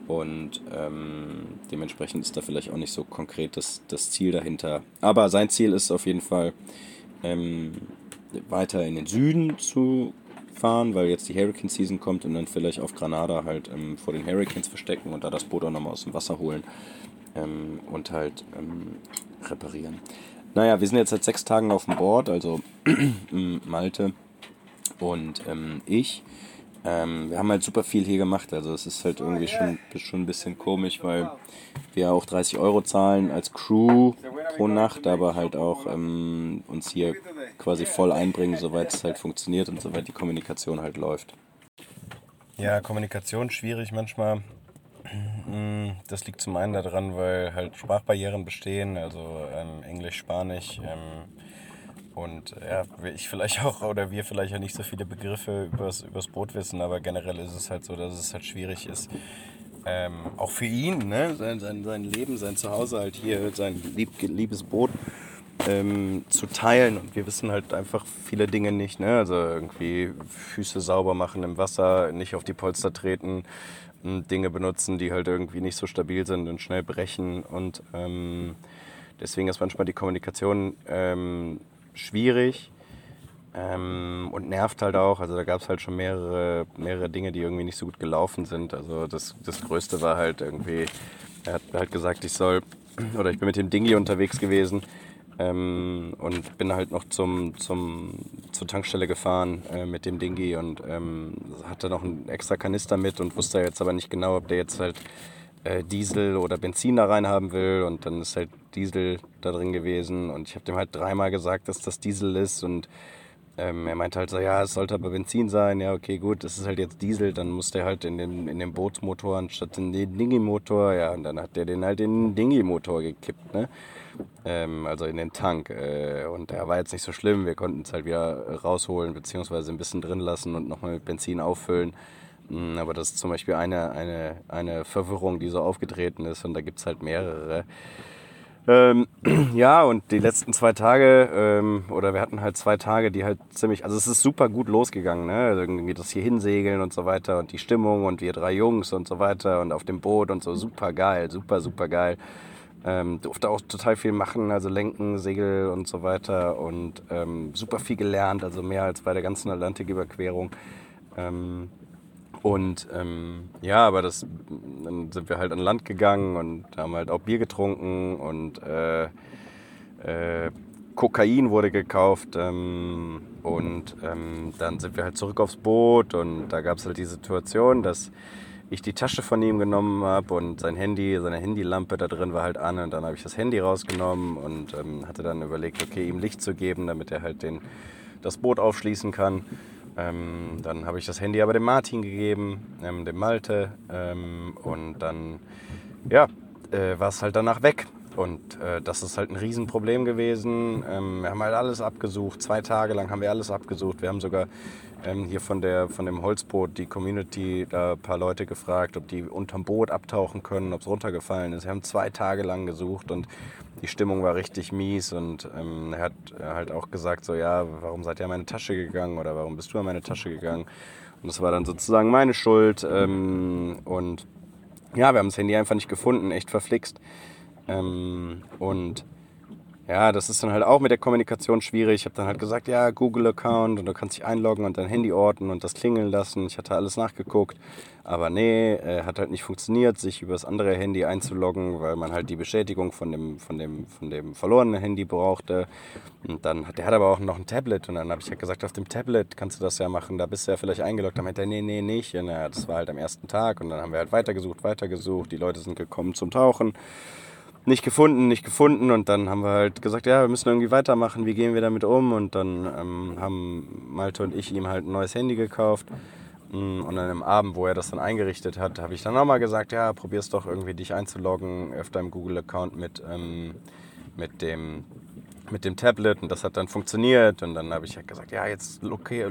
Und ähm, dementsprechend ist da vielleicht auch nicht so konkret das, das Ziel dahinter. Aber sein Ziel ist auf jeden Fall, ähm, weiter in den Süden zu fahren, weil jetzt die Hurricane Season kommt und dann vielleicht auf Granada halt ähm, vor den Hurricanes verstecken und da das Boot auch nochmal aus dem Wasser holen ähm, und halt ähm, reparieren. Naja, wir sind jetzt seit sechs Tagen auf dem Board, also <clears throat> Malte und ähm, ich. Ähm, wir haben halt super viel hier gemacht, also es ist halt irgendwie schon, schon ein bisschen komisch, weil wir auch 30 Euro zahlen als Crew pro Nacht, aber halt auch ähm, uns hier quasi voll einbringen, soweit es halt funktioniert und soweit die Kommunikation halt läuft. Ja, Kommunikation schwierig manchmal. <clears throat> Das liegt zum einen daran, weil halt Sprachbarrieren bestehen, also ähm, Englisch, Spanisch. Ähm, und ja, ich vielleicht auch oder wir vielleicht ja nicht so viele Begriffe übers, übers Boot wissen, aber generell ist es halt so, dass es halt schwierig ist, ähm, auch für ihn, ne? sein, sein, sein Leben, sein Zuhause halt hier, sein lieb, liebes Boot ähm, zu teilen. Und wir wissen halt einfach viele Dinge nicht. Ne? Also irgendwie Füße sauber machen im Wasser, nicht auf die Polster treten, Dinge benutzen, die halt irgendwie nicht so stabil sind und schnell brechen. Und ähm, deswegen ist manchmal die Kommunikation ähm, schwierig ähm, und nervt halt auch. Also da gab es halt schon mehrere, mehrere Dinge, die irgendwie nicht so gut gelaufen sind. Also das, das Größte war halt irgendwie, er hat halt gesagt, ich soll, <clears throat> oder ich bin mit dem Dingi unterwegs gewesen ähm, und bin halt noch zum, zum, zur Tankstelle gefahren äh, mit dem Dingi und ähm, hatte noch einen extra Kanister mit und wusste jetzt aber nicht genau, ob der jetzt halt Diesel oder Benzin da rein haben will und dann ist halt Diesel da drin gewesen und ich habe dem halt dreimal gesagt, dass das Diesel ist und ähm, er meinte halt so, ja, es sollte aber Benzin sein. Ja, okay, gut, das ist halt jetzt Diesel. Dann muss der halt in den, in den Bootsmotor anstatt in den Dingi-Motor. Ja, und dann hat der den halt in den Dingi-Motor gekippt, ne? Ähm, also in den Tank. Äh, und der war jetzt nicht so schlimm. Wir konnten es halt wieder rausholen, beziehungsweise ein bisschen drin lassen und nochmal mit Benzin auffüllen. Mm, aber das ist zum Beispiel eine, eine, eine Verwirrung, die so aufgetreten ist. Und da gibt es halt mehrere. Ähm, <clears throat> ja, und die letzten zwei Tage, ähm, oder wir hatten halt zwei Tage, die halt ziemlich, also es ist super gut losgegangen, ne? Also irgendwie das hier hinsegeln und so weiter und die Stimmung und wir drei Jungs und so weiter und auf dem Boot und so super geil, super, super geil. Ähm, durfte auch total viel machen, also lenken, Segel und so weiter und ähm, super viel gelernt, also mehr als bei der ganzen Atlantiküberquerung. Ähm, und ähm, ja, aber das, dann sind wir halt an Land gegangen und haben halt auch Bier getrunken und äh, äh, Kokain wurde gekauft ähm, und ähm, dann sind wir halt zurück aufs Boot und da gab es halt die Situation, dass ich die Tasche von ihm genommen habe und sein Handy, seine Handylampe da drin war halt an und dann habe ich das Handy rausgenommen und ähm, hatte dann überlegt, okay, ihm Licht zu geben, damit er halt den, das Boot aufschließen kann. Ähm, dann habe ich das Handy aber dem Martin gegeben, ähm, dem Malte. Ähm, und dann, ja, äh, war es halt danach weg. Und äh, das ist halt ein Riesenproblem gewesen. Ähm, wir haben halt alles abgesucht. Zwei Tage lang haben wir alles abgesucht. Wir haben sogar ähm, hier von, der, von dem Holzboot die Community da ein paar Leute gefragt, ob die unterm Boot abtauchen können, ob es runtergefallen ist. Wir haben zwei Tage lang gesucht und die Stimmung war richtig mies. Und ähm, er hat halt auch gesagt, so ja, warum seid ihr an meine Tasche gegangen oder warum bist du an meine Tasche gegangen? Und das war dann sozusagen meine Schuld. Ähm, und ja, wir haben das Handy einfach nicht gefunden, echt verflixt. Ähm, und ja, das ist dann halt auch mit der Kommunikation schwierig. Ich habe dann halt gesagt, ja, Google-Account und du kannst dich einloggen und dein Handy orten und das klingeln lassen. Ich hatte alles nachgeguckt, aber nee, äh, hat halt nicht funktioniert, sich über das andere Handy einzuloggen, weil man halt die Bestätigung von dem, von dem, von dem verlorenen Handy brauchte. Und dann hat der hat aber auch noch ein Tablet und dann habe ich halt gesagt, auf dem Tablet kannst du das ja machen, da bist du ja vielleicht eingeloggt. Dann meinte er, nee, nee, nicht. Und ja, das war halt am ersten Tag und dann haben wir halt weitergesucht, weitergesucht. Die Leute sind gekommen zum Tauchen nicht gefunden, nicht gefunden. Und dann haben wir halt gesagt, ja, wir müssen irgendwie weitermachen, wie gehen wir damit um? Und dann ähm, haben Malte und ich ihm halt ein neues Handy gekauft. Mm, und dann am Abend, wo er das dann eingerichtet hat, habe ich dann nochmal gesagt, ja, probier's doch irgendwie dich einzuloggen auf deinem Google-Account mit, ähm, mit, dem, mit dem Tablet. Und das hat dann funktioniert. Und dann habe ich halt gesagt, ja, jetzt okay,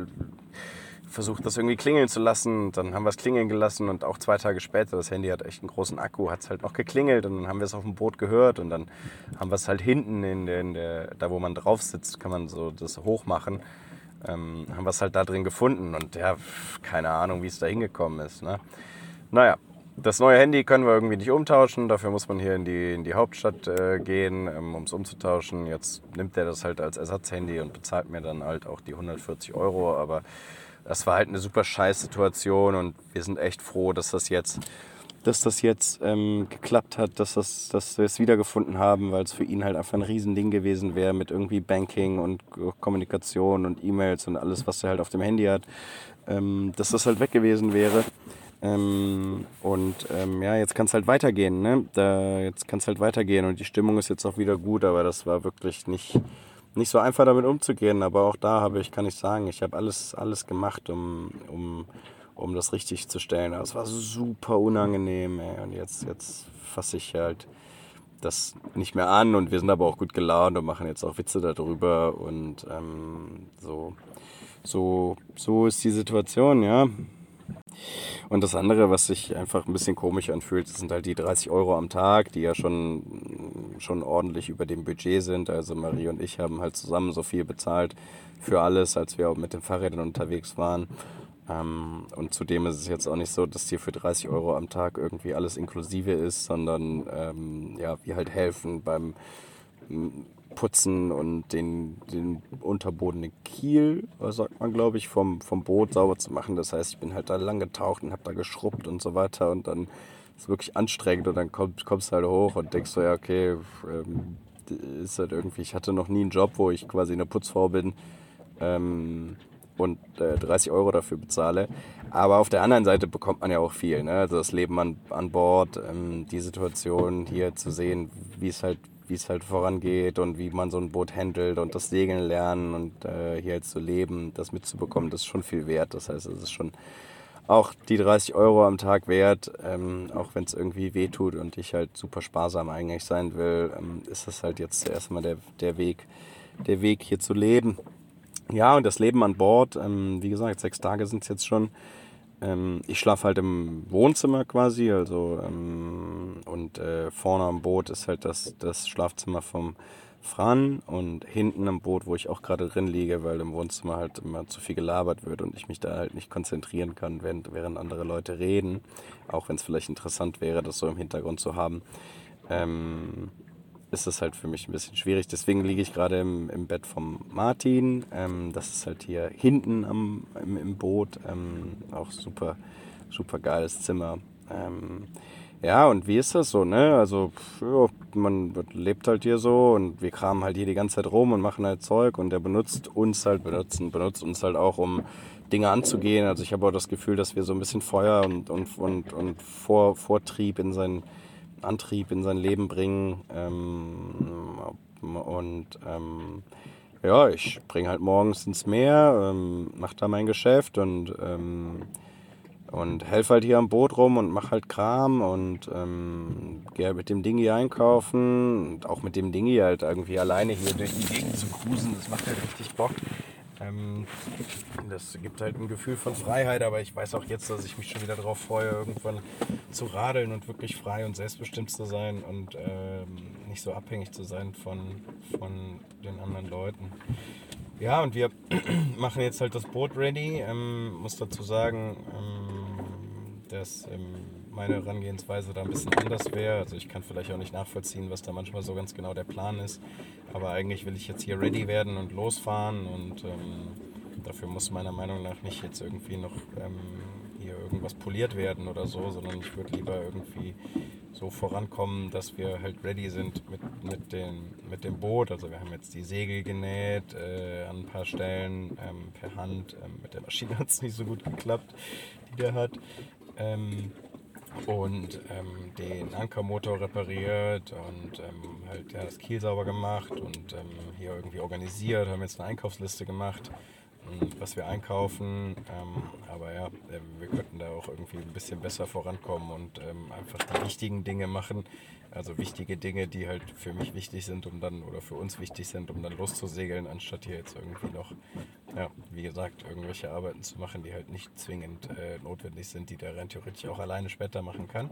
versucht, das irgendwie klingeln zu lassen. Dann haben wir es klingeln gelassen und auch zwei Tage später, das Handy hat echt einen großen Akku, hat es halt noch geklingelt und dann haben wir es auf dem Boot gehört und dann haben wir es halt hinten in der, in der, da wo man drauf sitzt, kann man so das hoch machen. Ähm, haben wir es halt da drin gefunden und ja, keine Ahnung, wie es da hingekommen ist. Ne? Naja, das neue Handy können wir irgendwie nicht umtauschen. Dafür muss man hier in die, in die Hauptstadt äh, gehen, ähm, um es umzutauschen. Jetzt nimmt er das halt als Ersatzhandy und bezahlt mir dann halt auch die 140 Euro. Aber das war halt eine super scheiß Situation und wir sind echt froh, dass das jetzt, dass das jetzt ähm, geklappt hat, dass, das, dass wir es wiedergefunden haben, weil es für ihn halt einfach ein Riesending gewesen wäre mit irgendwie Banking und Kommunikation und E-Mails und alles, was er halt auf dem Handy hat, ähm, dass das halt weg gewesen wäre. Ähm, und ähm, ja, jetzt kann es halt weitergehen, ne? Da, jetzt kann es halt weitergehen und die Stimmung ist jetzt auch wieder gut, aber das war wirklich nicht, nicht so einfach damit umzugehen, aber auch da habe ich, kann ich sagen, ich habe alles, alles gemacht, um, um, um das richtig zu stellen. Aber es war super unangenehm, ey. Und jetzt, jetzt fasse ich halt das nicht mehr an und wir sind aber auch gut gelaunt und machen jetzt auch Witze darüber und ähm, so, so, so ist die Situation, ja. Und das andere, was sich einfach ein bisschen komisch anfühlt, sind halt die 30 Euro am Tag, die ja schon, schon ordentlich über dem Budget sind. Also Marie und ich haben halt zusammen so viel bezahlt für alles, als wir auch mit den Fahrrädern unterwegs waren. Ähm, und zudem ist es jetzt auch nicht so, dass hier für 30 Euro am Tag irgendwie alles inklusive ist, sondern ähm, ja, wir halt helfen beim Putzen und den, den Unterboden in Kiel, sagt man glaube ich, vom, vom Boot sauber zu machen. Das heißt, ich bin halt da lang getaucht und habe da geschrubbt und so weiter und dann ist es wirklich anstrengend und dann komm, kommst du halt hoch und denkst so, ja okay, ähm, ist halt irgendwie, ich hatte noch nie einen Job, wo ich quasi eine Putzfrau bin ähm, und äh, 30 Euro dafür bezahle. Aber auf der anderen Seite bekommt man ja auch viel. Ne? Also das Leben an, an Bord, ähm, die Situation hier zu sehen, wie es halt wie es halt vorangeht und wie man so ein Boot handelt und das Segeln lernen und äh, hier halt zu leben, das mitzubekommen, das ist schon viel wert. Das heißt, es ist schon auch die 30 Euro am Tag wert, ähm, auch wenn es irgendwie weh tut und ich halt super sparsam eigentlich sein will, ähm, ist das halt jetzt erstmal der, der Weg, der Weg hier zu leben. Ja, und das Leben an Bord, ähm, wie gesagt, sechs Tage sind es jetzt schon. Ähm, ich schlafe halt im Wohnzimmer quasi, also ähm, und äh, vorne am Boot ist halt das, das Schlafzimmer vom Fran und hinten am Boot, wo ich auch gerade drin liege, weil im Wohnzimmer halt immer zu viel gelabert wird und ich mich da halt nicht konzentrieren kann, während, während andere Leute reden, auch wenn es vielleicht interessant wäre, das so im Hintergrund zu haben. Ähm, ist das halt für mich ein bisschen schwierig. Deswegen liege ich gerade im, im Bett vom Martin. Ähm, das ist halt hier hinten am, im, im Boot. Ähm, auch super, super geiles Zimmer. Ähm, ja, und wie ist das so, ne? Also, ja, man lebt halt hier so und wir kramen halt hier die ganze Zeit rum und machen halt Zeug und der benutzt uns halt, benutzen, benutzt uns halt auch, um Dinge anzugehen. Also ich habe auch das Gefühl, dass wir so ein bisschen Feuer und, und, und, und Vor, Vortrieb in sein Antrieb in sein Leben bringen. Ähm, und ähm, ja, ich bringe halt morgens ins Meer, ähm, mache da mein Geschäft und, ähm, und helfe halt hier am Boot rum und mache halt Kram und ähm, gehe mit dem Dingi einkaufen und auch mit dem Dingi halt irgendwie alleine hier durch die Gegend zu cruisen. Das macht halt richtig Bock. Ähm, das gibt halt ein Gefühl von Freiheit, aber ich weiß auch jetzt, dass ich mich schon wieder darauf freue, irgendwann zu radeln und wirklich frei und selbstbestimmt zu sein und ähm, nicht so abhängig zu sein von, von den anderen Leuten. Ja, und wir <clears throat> machen jetzt halt das Boot ready. Ähm, muss dazu sagen, ähm, dass ähm, meine Herangehensweise da ein bisschen anders wäre. Also ich kann vielleicht auch nicht nachvollziehen, was da manchmal so ganz genau der Plan ist. Aber eigentlich will ich jetzt hier ready werden und losfahren und ähm, dafür muss meiner Meinung nach nicht jetzt irgendwie noch ähm, hier irgendwas poliert werden oder so, sondern ich würde lieber irgendwie so vorankommen, dass wir halt ready sind mit, mit, den, mit dem Boot. Also wir haben jetzt die Segel genäht äh, an ein paar Stellen ähm, per Hand. Ähm, mit der Maschine <laughs> hat es nicht so gut geklappt, die der hat. Ähm, und ähm, den Ankermotor repariert und ähm, halt ja, das Kiel sauber gemacht und ähm, hier irgendwie organisiert, haben jetzt eine Einkaufsliste gemacht, ähm, was wir einkaufen. Ähm, aber ja, ähm, wir könnten da auch irgendwie ein bisschen besser vorankommen und einfach die wichtigen Dinge machen, also wichtige Dinge, die halt für mich wichtig sind, um dann oder für uns wichtig sind, um dann loszusegeln, anstatt hier jetzt irgendwie noch, ja, wie gesagt, irgendwelche Arbeiten zu machen, die halt nicht zwingend äh, notwendig sind, die der rein theoretisch auch alleine später machen kann.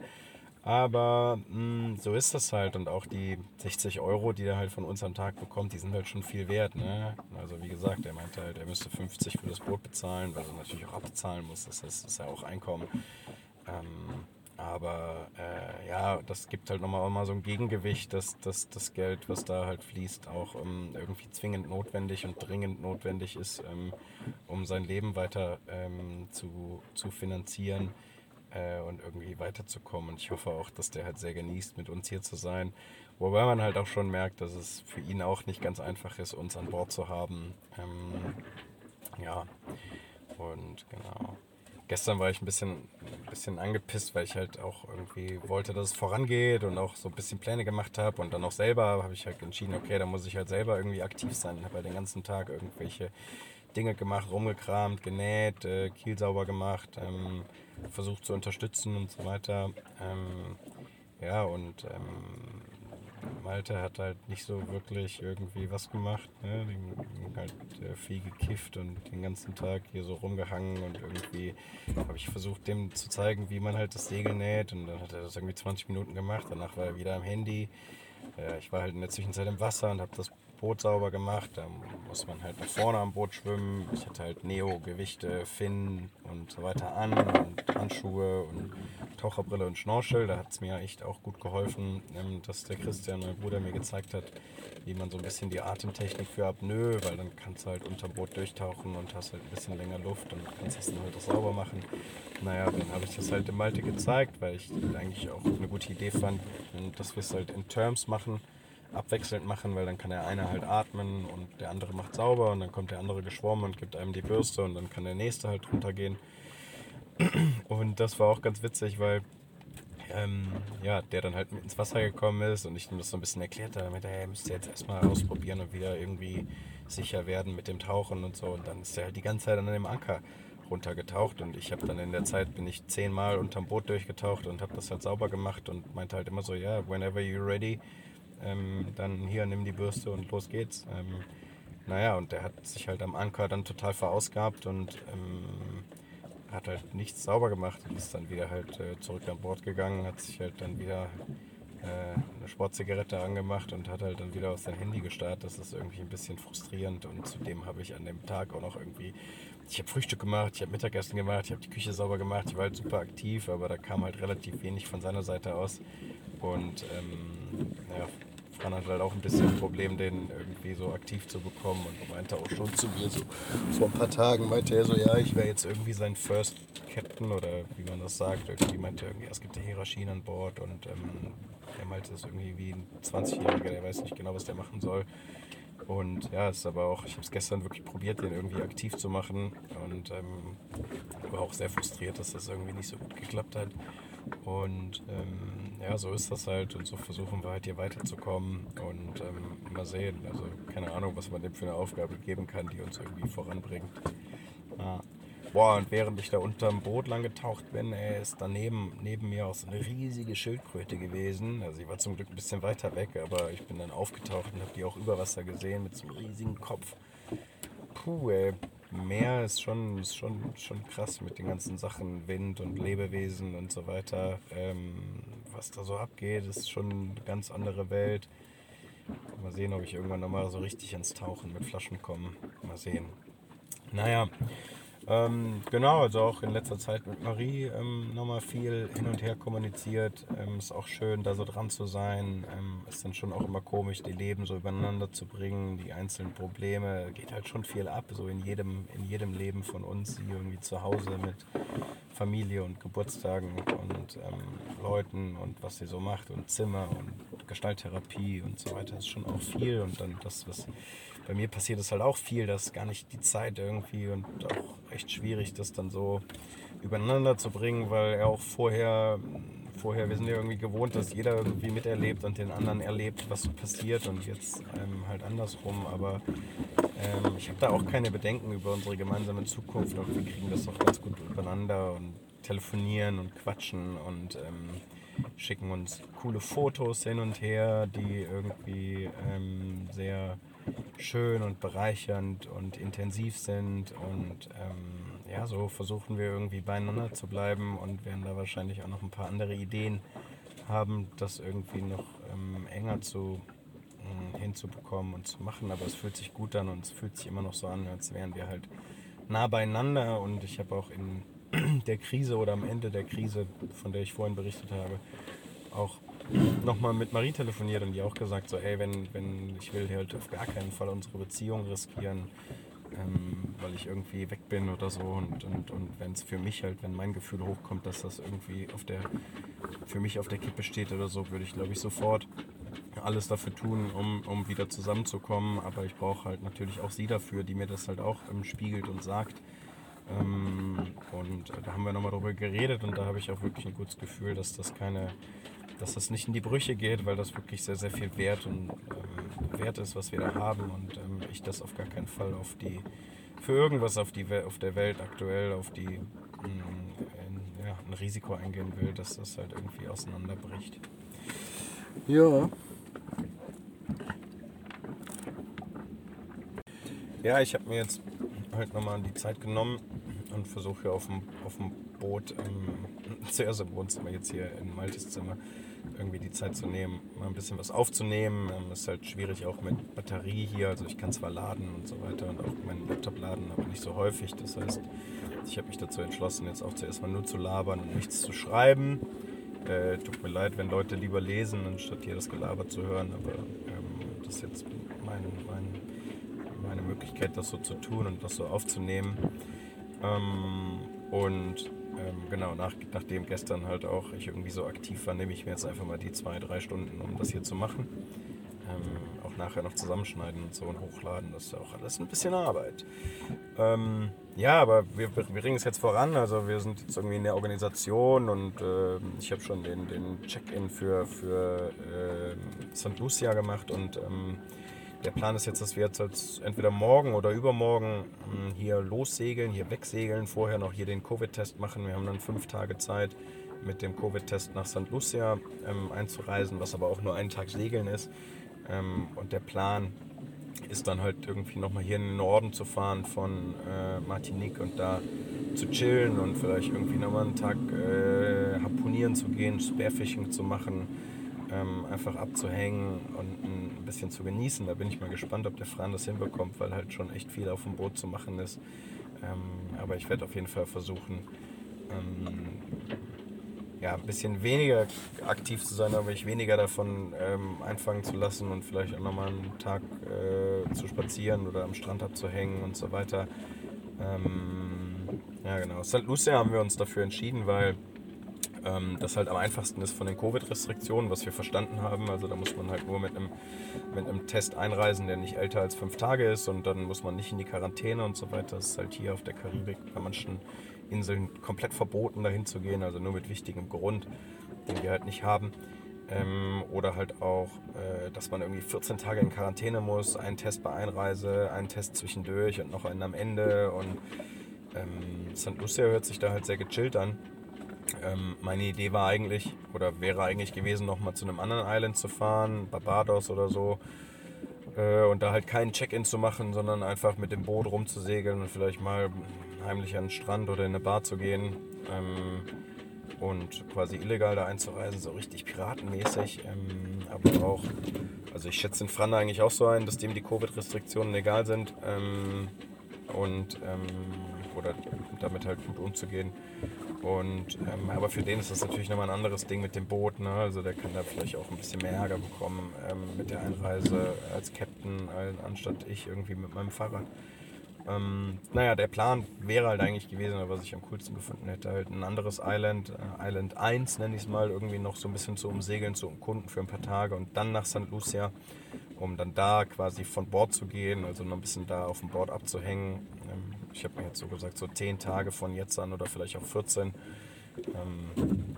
Aber mh, hm, so ist das halt und auch die 60 Euro, die er halt von uns am Tag bekommt, die sind halt schon viel wert. Ne? Also wie gesagt, er meinte halt, er müsste 50 für das Boot bezahlen, weil er natürlich auch abbezahlen muss. Das heißt, das ist ja auch Einkommen. Ähm, aber äh, ja, das gibt halt nochmal immer so ein Gegengewicht, dass, dass das Geld, was da halt fließt, auch ähm, irgendwie zwingend notwendig und dringend notwendig ist, ähm, um sein Leben weiter ähm, zu, zu finanzieren äh, und irgendwie weiterzukommen. Und ich hoffe auch, dass der halt sehr genießt, mit uns hier zu sein. Wobei man halt auch schon merkt, dass es für ihn auch nicht ganz einfach ist, uns an Bord zu haben. Ähm, ja, und genau gestern war ich ein bisschen, ein bisschen angepisst, weil ich halt auch irgendwie wollte, dass es vorangeht und auch so ein bisschen Pläne gemacht habe. Und dann auch selber habe ich halt entschieden, okay, da muss ich halt selber irgendwie aktiv sein. Ich habe halt den ganzen Tag irgendwelche Dinge gemacht, rumgekramt, genäht, äh, Kiel sauber gemacht, ähm, versucht zu unterstützen und so weiter. Ähm, ja, und ähm, Malte hat halt nicht so wirklich irgendwie was gemacht. Ne? Den, halt äh, viel gekifft und den ganzen Tag hier so rumgehangen und irgendwie habe ich versucht, dem zu zeigen, wie man halt das Segel näht und dann hat er das irgendwie 20 Minuten gemacht. Danach war er wieder am Handy. Äh, ich war halt in der Zwischenzeit im Wasser und habe das Boot sauber gemacht. Da muss man halt nach vorne am Boot schwimmen. Ich hatte halt Neo-Gewichte, Finn und so weiter an und Handschuhe und Taucherbrille und Schnorchel. Da hat es mir echt auch gut geholfen, ähm, dass der Christian, mein Bruder, mir gezeigt hat, wie man so ein bisschen die Atemtechnik für Apnoe, weil dann kannst du halt unter Boot durchtauchen und hast halt ein bisschen länger Luft und kannst das dann halt auch sauber machen. Naja, dann habe ich das halt dem Malte gezeigt, weil ich eigentlich auch eine gute Idee fand, dass wir es halt in Terms machen abwechselnd machen, weil dann kann der eine halt atmen und der andere macht sauber und dann kommt der andere geschwommen und gibt einem die Bürste und dann kann der nächste halt runtergehen. <clears throat> Und das war auch ganz witzig, weil ähm, ja, der dann halt mit ins Wasser gekommen ist und ich ihm das so ein bisschen erklärt habe, damit er müsste jetzt erstmal ausprobieren und wieder irgendwie sicher werden mit dem Tauchen und so. Und dann ist er halt die ganze Zeit an dem Anker runtergetaucht und ich habe dann in der Zeit bin ich zehnmal unterm Boot durchgetaucht und habe das halt sauber gemacht und meinte halt immer so, ja, yeah, whenever you're ready, ähm, dann hier, nimm die Bürste und los geht's. Ähm, naja, und der hat sich halt am Anker dann total verausgabt und ähm, hat halt nichts sauber gemacht und ist dann wieder halt äh, zurück an Bord gegangen, hat sich halt dann wieder äh, eine Sportzigarette angemacht und hat halt dann wieder auf sein Handy gestartet. Das ist irgendwie ein bisschen frustrierend und zudem habe ich an dem Tag auch noch irgendwie, ich habe Frühstück gemacht, ich habe Mittagessen gemacht, ich habe die Küche sauber gemacht, ich war halt super aktiv, aber da kam halt relativ wenig von seiner Seite aus und ähm, ja, Fran hat halt auch ein bisschen ein Problem, den irgendwie so aktiv zu bekommen und meinte auch schon zu mir so vor ein paar Tagen meinte er so, ja, ich wäre jetzt irgendwie sein First Captain oder wie man das sagt. Irgendwie meinte irgendwie, es gibt Hierarchien an Bord und ähm, er meinte, es irgendwie wie ein 20-Jähriger, der weiß nicht genau, was der machen soll. Und ja, es ist aber auch, ich habe es gestern wirklich probiert, den irgendwie aktiv zu machen und ähm, war auch sehr frustriert, dass das irgendwie nicht so gut geklappt hat. Und ähm, ja, so ist das halt und so versuchen wir halt hier weiterzukommen und ähm, mal sehen. Also keine Ahnung, was man dem für eine Aufgabe geben kann, die uns irgendwie voranbringt. Ja. Boah, und während ich da unterm Boot lang getaucht bin, ey, ist daneben neben mir auch so eine riesige Schildkröte gewesen. Also sie war zum Glück ein bisschen weiter weg, aber ich bin dann aufgetaucht und habe die auch über Wasser gesehen mit so einem riesigen Kopf. Puh, ey. Meer ist schon, ist schon, schon krass mit den ganzen Sachen, Wind und Lebewesen und so weiter. Ähm, was da so abgeht, ist schon eine ganz andere Welt. Mal sehen, ob ich irgendwann nochmal so richtig ins Tauchen mit Flaschen komme. Mal sehen. Naja, ähm, genau, also auch in letzter Zeit mit Marie ähm, nochmal viel hin und her kommuniziert. Ähm, ist auch schön, da so dran zu sein. Ähm, ist dann schon auch immer komisch, die Leben so übereinander zu bringen, die einzelnen Probleme. Geht halt schon viel ab, so in jedem, in jedem Leben von uns, sie irgendwie zu Hause mit Familie und Geburtstagen und ähm, Leuten und was sie so macht und Zimmer und Gestalttherapie und so weiter. Ist schon auch viel und dann das, was bei mir passiert ist halt auch viel, dass gar nicht die Zeit irgendwie und auch echt schwierig, das dann so übereinander zu bringen, weil er auch vorher, vorher, wir sind ja irgendwie gewohnt, dass jeder irgendwie miterlebt und den anderen erlebt, was so passiert und jetzt ähm, halt andersrum. Aber ähm, ich habe da auch keine Bedenken über unsere gemeinsame Zukunft und wir kriegen das auch ganz gut übereinander und telefonieren und quatschen und ähm, schicken uns coole Fotos hin und her, die irgendwie ähm, sehr schön und bereichernd und intensiv sind. Und ähm, ja, so versuchen wir irgendwie beieinander zu bleiben und werden da wahrscheinlich auch noch ein paar andere Ideen haben, das irgendwie noch ähm, enger zu äh, hinzubekommen und zu machen. Aber es fühlt sich gut an und es fühlt sich immer noch so an, als wären wir halt nah beieinander. Und ich habe auch in <clears throat> der Krise oder am Ende der Krise, von der ich vorhin berichtet habe, auch nochmal mit Marie telefoniert und die auch gesagt, so, ey, wenn, wenn ich will halt auf gar keinen Fall unsere Beziehung riskieren, ähm, weil ich irgendwie weg bin oder so und, und, und wenn es für mich halt, wenn mein Gefühl hochkommt, dass das irgendwie auf der, für mich auf der Kippe steht oder so, würde ich glaube ich sofort alles dafür tun, um, um wieder zusammenzukommen, aber ich brauche halt natürlich auch sie dafür, die mir das halt auch ähm, spiegelt und sagt. Ähm, und da haben wir nochmal drüber geredet und da habe ich auch wirklich ein gutes Gefühl, dass das keine dass das nicht in die Brüche geht, weil das wirklich sehr, sehr viel wert und ähm, wert ist, was wir da haben und ähm, ich das auf gar keinen Fall auf die für irgendwas auf die auf der Welt aktuell auf die mh, ein, ja, ein Risiko eingehen will, dass das halt irgendwie auseinanderbricht. Ja. Ja, ich habe mir jetzt halt nochmal die Zeit genommen und versuche auf dem, auf dem Boot, ähm, <laughs> zuerst im Wohnzimmer, jetzt hier in Maltes Zimmer, irgendwie die Zeit zu nehmen, mal ein bisschen was aufzunehmen. Ähm, ist halt schwierig auch mit Batterie hier. Also ich kann zwar laden und so weiter und auch meinen Laptop laden, aber nicht so häufig. Das heißt, ich habe mich dazu entschlossen, jetzt auch zuerst mal nur zu labern und nichts zu schreiben. Äh, tut mir leid, wenn Leute lieber lesen, anstatt hier das Gelaber zu hören, aber ähm, das ist jetzt mein, mein, meine Möglichkeit, das so zu tun und das so aufzunehmen. Ähm, und genau, nach, nachdem gestern halt auch ich irgendwie so aktiv war, nehme ich mir jetzt einfach mal die zwei, drei Stunden, um das hier zu machen. Ähm, auch nachher noch zusammenschneiden und so und hochladen, das ist auch alles ein bisschen Arbeit. Ähm, ja, aber wir, wir bringen es jetzt voran. Also wir sind jetzt irgendwie in der Organisation und äh, ich habe schon den, den Check-in für, für äh, St. Lucia gemacht und ähm, der Plan ist jetzt, dass wir jetzt entweder morgen oder übermorgen hm, hier lossegeln, hier wegsegeln, vorher noch hier den Covid-Test machen. Wir haben dann fünf Tage Zeit, mit dem Covid-Test nach St. Lucia ähm, einzureisen, was aber auch nur einen Tag segeln ist. Ähm, und der Plan ist dann halt irgendwie nochmal hier in den Norden zu fahren von äh, Martinique und da zu chillen und vielleicht irgendwie nochmal einen Tag äh, harponieren zu gehen, Spearfishing zu machen ähm, einfach abzuhängen und ein bisschen zu genießen. Da bin ich mal gespannt, ob der Fran das hinbekommt, weil halt schon echt viel auf dem Boot zu machen ist. Ähm, aber ich werde auf jeden Fall versuchen, ähm, ja, ein bisschen weniger aktiv zu sein, aber ich weniger davon ähm, einfangen zu lassen und vielleicht auch nochmal einen Tag äh, zu spazieren oder am Strand abzuhängen und so weiter. Ähm, ja, genau. St. Lucia haben wir uns dafür entschieden, weil ähm, das halt am einfachsten ist von den Covid-Restriktionen, was wir verstanden haben. Also da muss man halt nur mit einem, mit einem Test einreisen, der nicht älter als fünf Tage ist und dann muss man nicht in die Quarantäne und so weiter. Das ist halt hier auf der Karibik bei manchen Inseln komplett verboten, dahin zu gehen, also nur mit wichtigem Grund, den wir halt nicht haben. Ähm, oder halt auch, äh, dass man irgendwie 14 Tage in Quarantäne muss, einen Test bei Einreise, einen Test zwischendurch und noch einen am Ende. Und ähm, St. Lucia hört sich da halt sehr gechillt an. Ähm, meine Idee war eigentlich, oder wäre eigentlich gewesen, nochmal zu einem anderen Island zu fahren, Barbados oder so. Äh, und da halt keinen Check-in zu machen, sondern einfach mit dem Boot rumzusegeln und vielleicht mal heimlich an den Strand oder in eine Bar zu gehen. Ähm, und quasi illegal da einzureisen, so richtig piratenmäßig. Ähm, aber auch, also ich schätze den Franda eigentlich auch so ein, dass dem die Covid-Restriktionen egal sind ähm, und ähm, oder damit halt gut umzugehen. Und, ähm, aber für den ist das natürlich nochmal ein anderes Ding mit dem Boot. Ne? Also der kann da vielleicht auch ein bisschen mehr Ärger bekommen ähm, mit der Einreise als Captain, anstatt ich irgendwie mit meinem Fahrrad. Ähm, naja, der Plan wäre halt eigentlich gewesen, was ich am coolsten gefunden hätte, halt ein anderes Island, äh, Island 1 nenne ich es mal, irgendwie noch so ein bisschen zu umsegeln, zu umkunden für ein paar Tage und dann nach St. Lucia, um dann da quasi von Bord zu gehen, also noch ein bisschen da auf dem Board abzuhängen. Ähm, ich habe mir jetzt so gesagt, so 10 Tage von jetzt an oder vielleicht auch 14, ähm,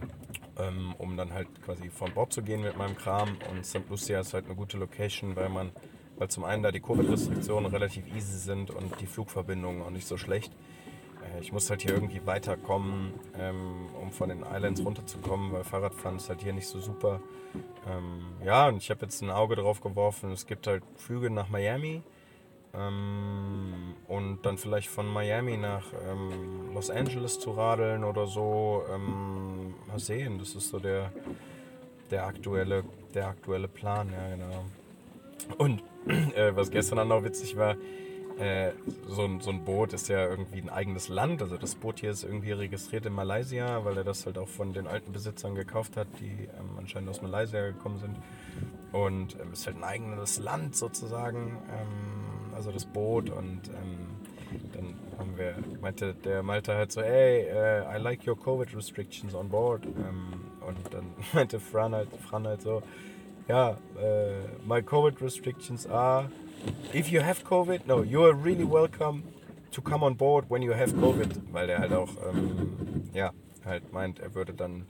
ähm, um dann halt quasi von Bord zu gehen mit meinem Kram und St. Lucia ist halt eine gute Location, weil man weil zum einen da die Covid-Restriktionen relativ easy sind und die Flugverbindungen auch nicht so schlecht. Äh, ich muss halt hier irgendwie weiterkommen, um von den Islands runterzukommen, weil Fahrradfahren ist halt hier nicht so super. Ja, und ich habe jetzt ein Auge drauf geworfen, es gibt halt Flüge nach Miami ähm, und dann vielleicht von Miami nach ähm, Los Angeles zu radeln oder so. Ähm, mal sehen, das ist so der, der, aktuelle, der aktuelle Plan, ja genau. Und <clears throat> äh, was gestern dann noch witzig war, äh, so, ein, so ein Boot ist ja irgendwie ein eigenes Land. Also das Boot hier ist irgendwie registriert in Malaysia, weil er das halt auch von den alten Besitzern gekauft hat, die ähm, anscheinend aus Malaysia gekommen sind. Und ähm, ist halt ein eigenes Land sozusagen, ähm, also das Boot. Und ähm, dann haben wir, meinte der Malte halt so, hey, uh, I like your Covid restrictions on board. Ähm, und dann <laughs> meinte Fran halt, Fran halt so, ja, uh, my COVID restrictions are if you have COVID, no, you are really welcome to come on board when you have COVID, weil der halt auch, ähm, ja, halt meint, er würde dann,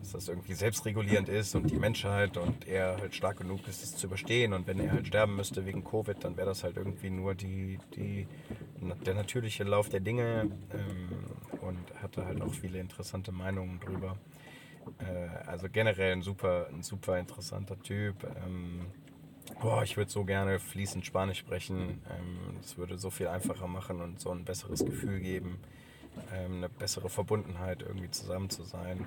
dass das irgendwie selbstregulierend ist und die Menschheit und er halt stark genug ist, es zu überstehen und wenn er halt sterben müsste wegen Covid, dann wäre das halt irgendwie nur die, die, der natürliche Lauf der Dinge ähm, und hatte halt auch viele interessante Meinungen drüber. Äh, also generell ein super, ein super interessanter Typ. Ähm, boah, ich würde so gerne fließend Spanisch sprechen. Ähm, das würde so viel einfacher machen und so ein besseres Gefühl geben, ähm, eine bessere Verbundenheit irgendwie zusammen zu sein.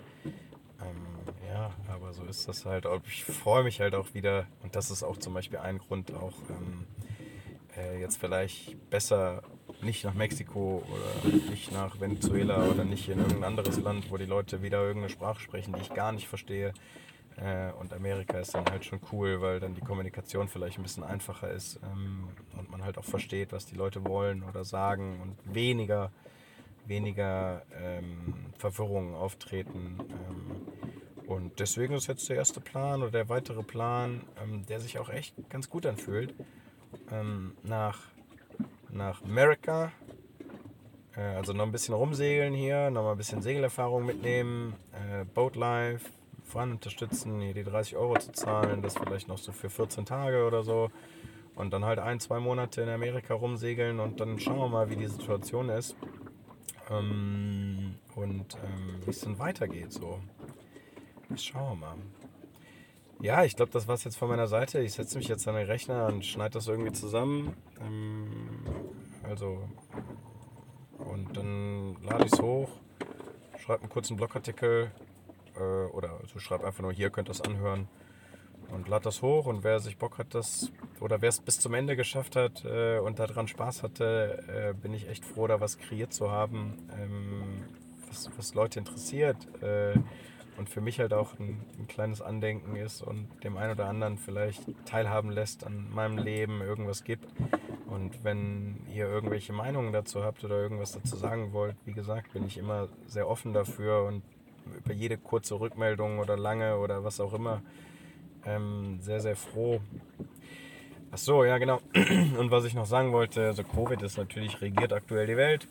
Ähm, ja, aber so ist das halt. Ich freue mich halt auch wieder, und das ist auch zum Beispiel ein Grund, auch ähm, äh, jetzt vielleicht besser nicht nach Mexiko oder nicht nach Venezuela oder nicht in irgendein anderes Land, wo die Leute wieder irgendeine Sprache sprechen, die ich gar nicht verstehe. Äh, und Amerika ist dann halt schon cool, weil dann die Kommunikation vielleicht ein bisschen einfacher ist ähm, und man halt auch versteht, was die Leute wollen oder sagen und weniger, weniger ähm, Verwirrungen auftreten. Ähm, und deswegen ist jetzt der erste Plan oder der weitere Plan, ähm, der sich auch echt ganz gut anfühlt, ähm, nach nach Amerika. Äh, also noch ein bisschen rumsegeln hier, noch mal ein bisschen Segelerfahrung mitnehmen, äh, Boatlife, voran unterstützen, hier die 30 Euro zu zahlen, das vielleicht noch so für 14 Tage oder so. Und dann halt ein, zwei Monate in Amerika rumsegeln und dann schauen wir mal, wie die Situation ist. Ähm, und ähm, wie es dann weitergeht. So. Schauen wir mal. Ja, ich glaube, das war es jetzt von meiner Seite. Ich setze mich jetzt an den Rechner und schneide das irgendwie zusammen. Ähm, also, und dann lade ich es hoch, schreibe einen kurzen Blogartikel äh, oder also schreibe einfach nur, hier könnt ihr es anhören und lade das hoch. Und wer sich Bock hat, das oder wer es bis zum Ende geschafft hat äh, und daran Spaß hatte, äh, bin ich echt froh, da was kreiert zu haben, ähm, was, was Leute interessiert. Äh, und für mich halt auch ein, ein, kleines Andenken ist und dem einen oder anderen vielleicht teilhaben lässt an meinem Leben, irgendwas gibt. Und wenn ihr irgendwelche Meinungen dazu habt oder irgendwas dazu sagen wollt, wie gesagt, bin ich immer sehr offen dafür und über jede kurze Rückmeldung oder lange oder was auch immer ähm, sehr, sehr froh. Ach so, ja genau. <clears throat> Und was ich noch sagen wollte, also Covid ist natürlich regiert aktuell die Welt.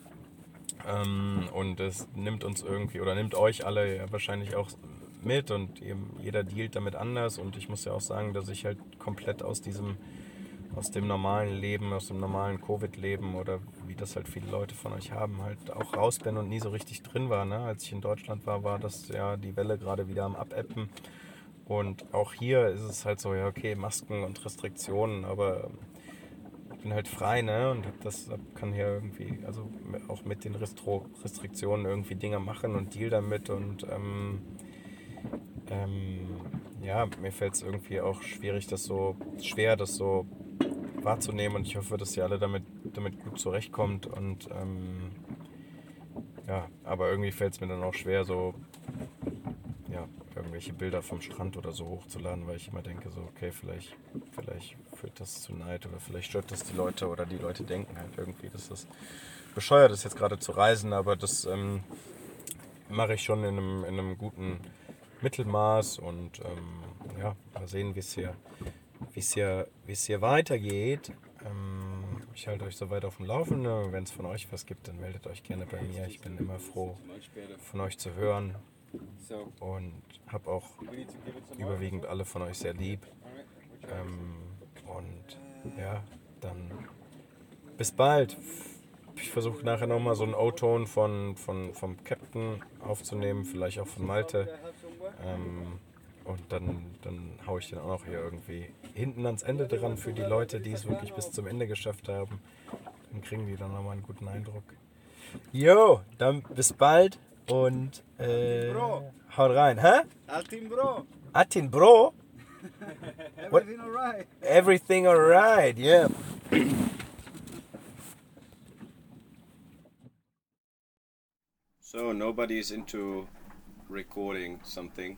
Ähm, und es nimmt uns irgendwie oder nimmt euch alle ja wahrscheinlich auch mit und jeder dealt damit anders. Und ich muss ja auch sagen, dass ich halt komplett aus diesem, aus dem normalen Leben, aus dem normalen Covid-Leben oder wie das halt viele Leute von euch haben, halt auch raus bin und nie so richtig drin war. Ne? Als ich in Deutschland war, war das ja die Welle gerade wieder am Abappen. Und auch hier ist es halt so, ja, okay, Masken und Restriktionen, aber ich bin halt frei, ne? Und das kann hier irgendwie, also auch mit den Restro Restriktionen irgendwie Dinge machen und deal damit und ähm, ähm, ja, mir fällt es irgendwie auch schwierig, das so schwer, das so wahrzunehmen und ich hoffe, dass ihr alle damit, damit gut zurechtkommt und ähm, ja, aber irgendwie fällt es mir dann auch schwer, so irgendwelche Bilder vom Strand oder so hochzuladen, weil ich immer denke, so, okay, vielleicht, vielleicht führt das zu Neid oder vielleicht stört das die Leute oder die Leute denken halt irgendwie, dass das bescheuert ist, jetzt gerade zu reisen, aber das ähm, mache ich schon in einem, in einem guten Mittelmaß und ähm, ja, mal sehen, wie es hier, hier, hier weitergeht. Ähm, ich halte euch soweit auf dem Laufenden. Wenn es von euch was gibt, dann meldet euch gerne bei mir. Ich bin immer froh, von euch zu hören und habe auch überwiegend alle von euch sehr lieb. Ähm, und ja, dann bis bald ich versuche nachher nochmal so einen O-Ton von, von, vom Captain aufzunehmen, vielleicht auch von Malte. Ähm, und dann, dann haue ich den auch noch hier irgendwie hinten ans Ende dran für die Leute, die es wirklich bis zum Ende geschafft haben. Dann kriegen die dann nochmal einen guten Eindruck. Jo, dann bis bald und äh, haut rein. Hä? Altin Bro. Atin Bro? <laughs> Everything alright? Everything alright, yeah. So nobody's into recording something,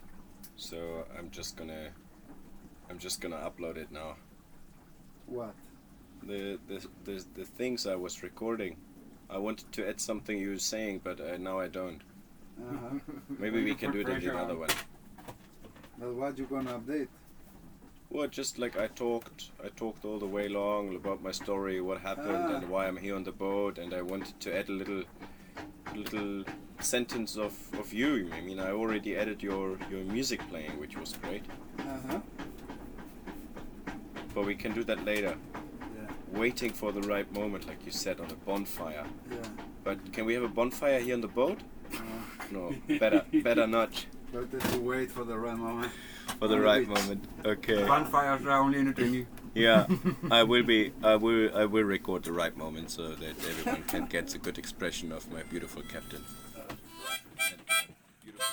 so I'm just gonna I'm just gonna upload it now. What? The the the, the things I was recording. I wanted to add something you were saying, but uh, now I don't. Uh-huh. Maybe we can do it in the other one. But what you gonna update? Well, just like I talked, I talked all the way long about my story, what happened, Ah. and why I'm here on the boat, and I wanted to add a little, little sentence of, of you. I mean, I already added your your music playing, which was great, Uh-huh. but we can do that later. Yeah. Waiting for the right moment, like you said, on a bonfire. Yeah. But can we have a bonfire here on the boat? Uh, No, better, better not. better to wait for the right moment. For the the right moment. Okay. Bonfires are only in a dinghy. Yeah, <laughs> I will be. I will. I will record the right moment so that everyone can get a good expression of my beautiful captain. Beautiful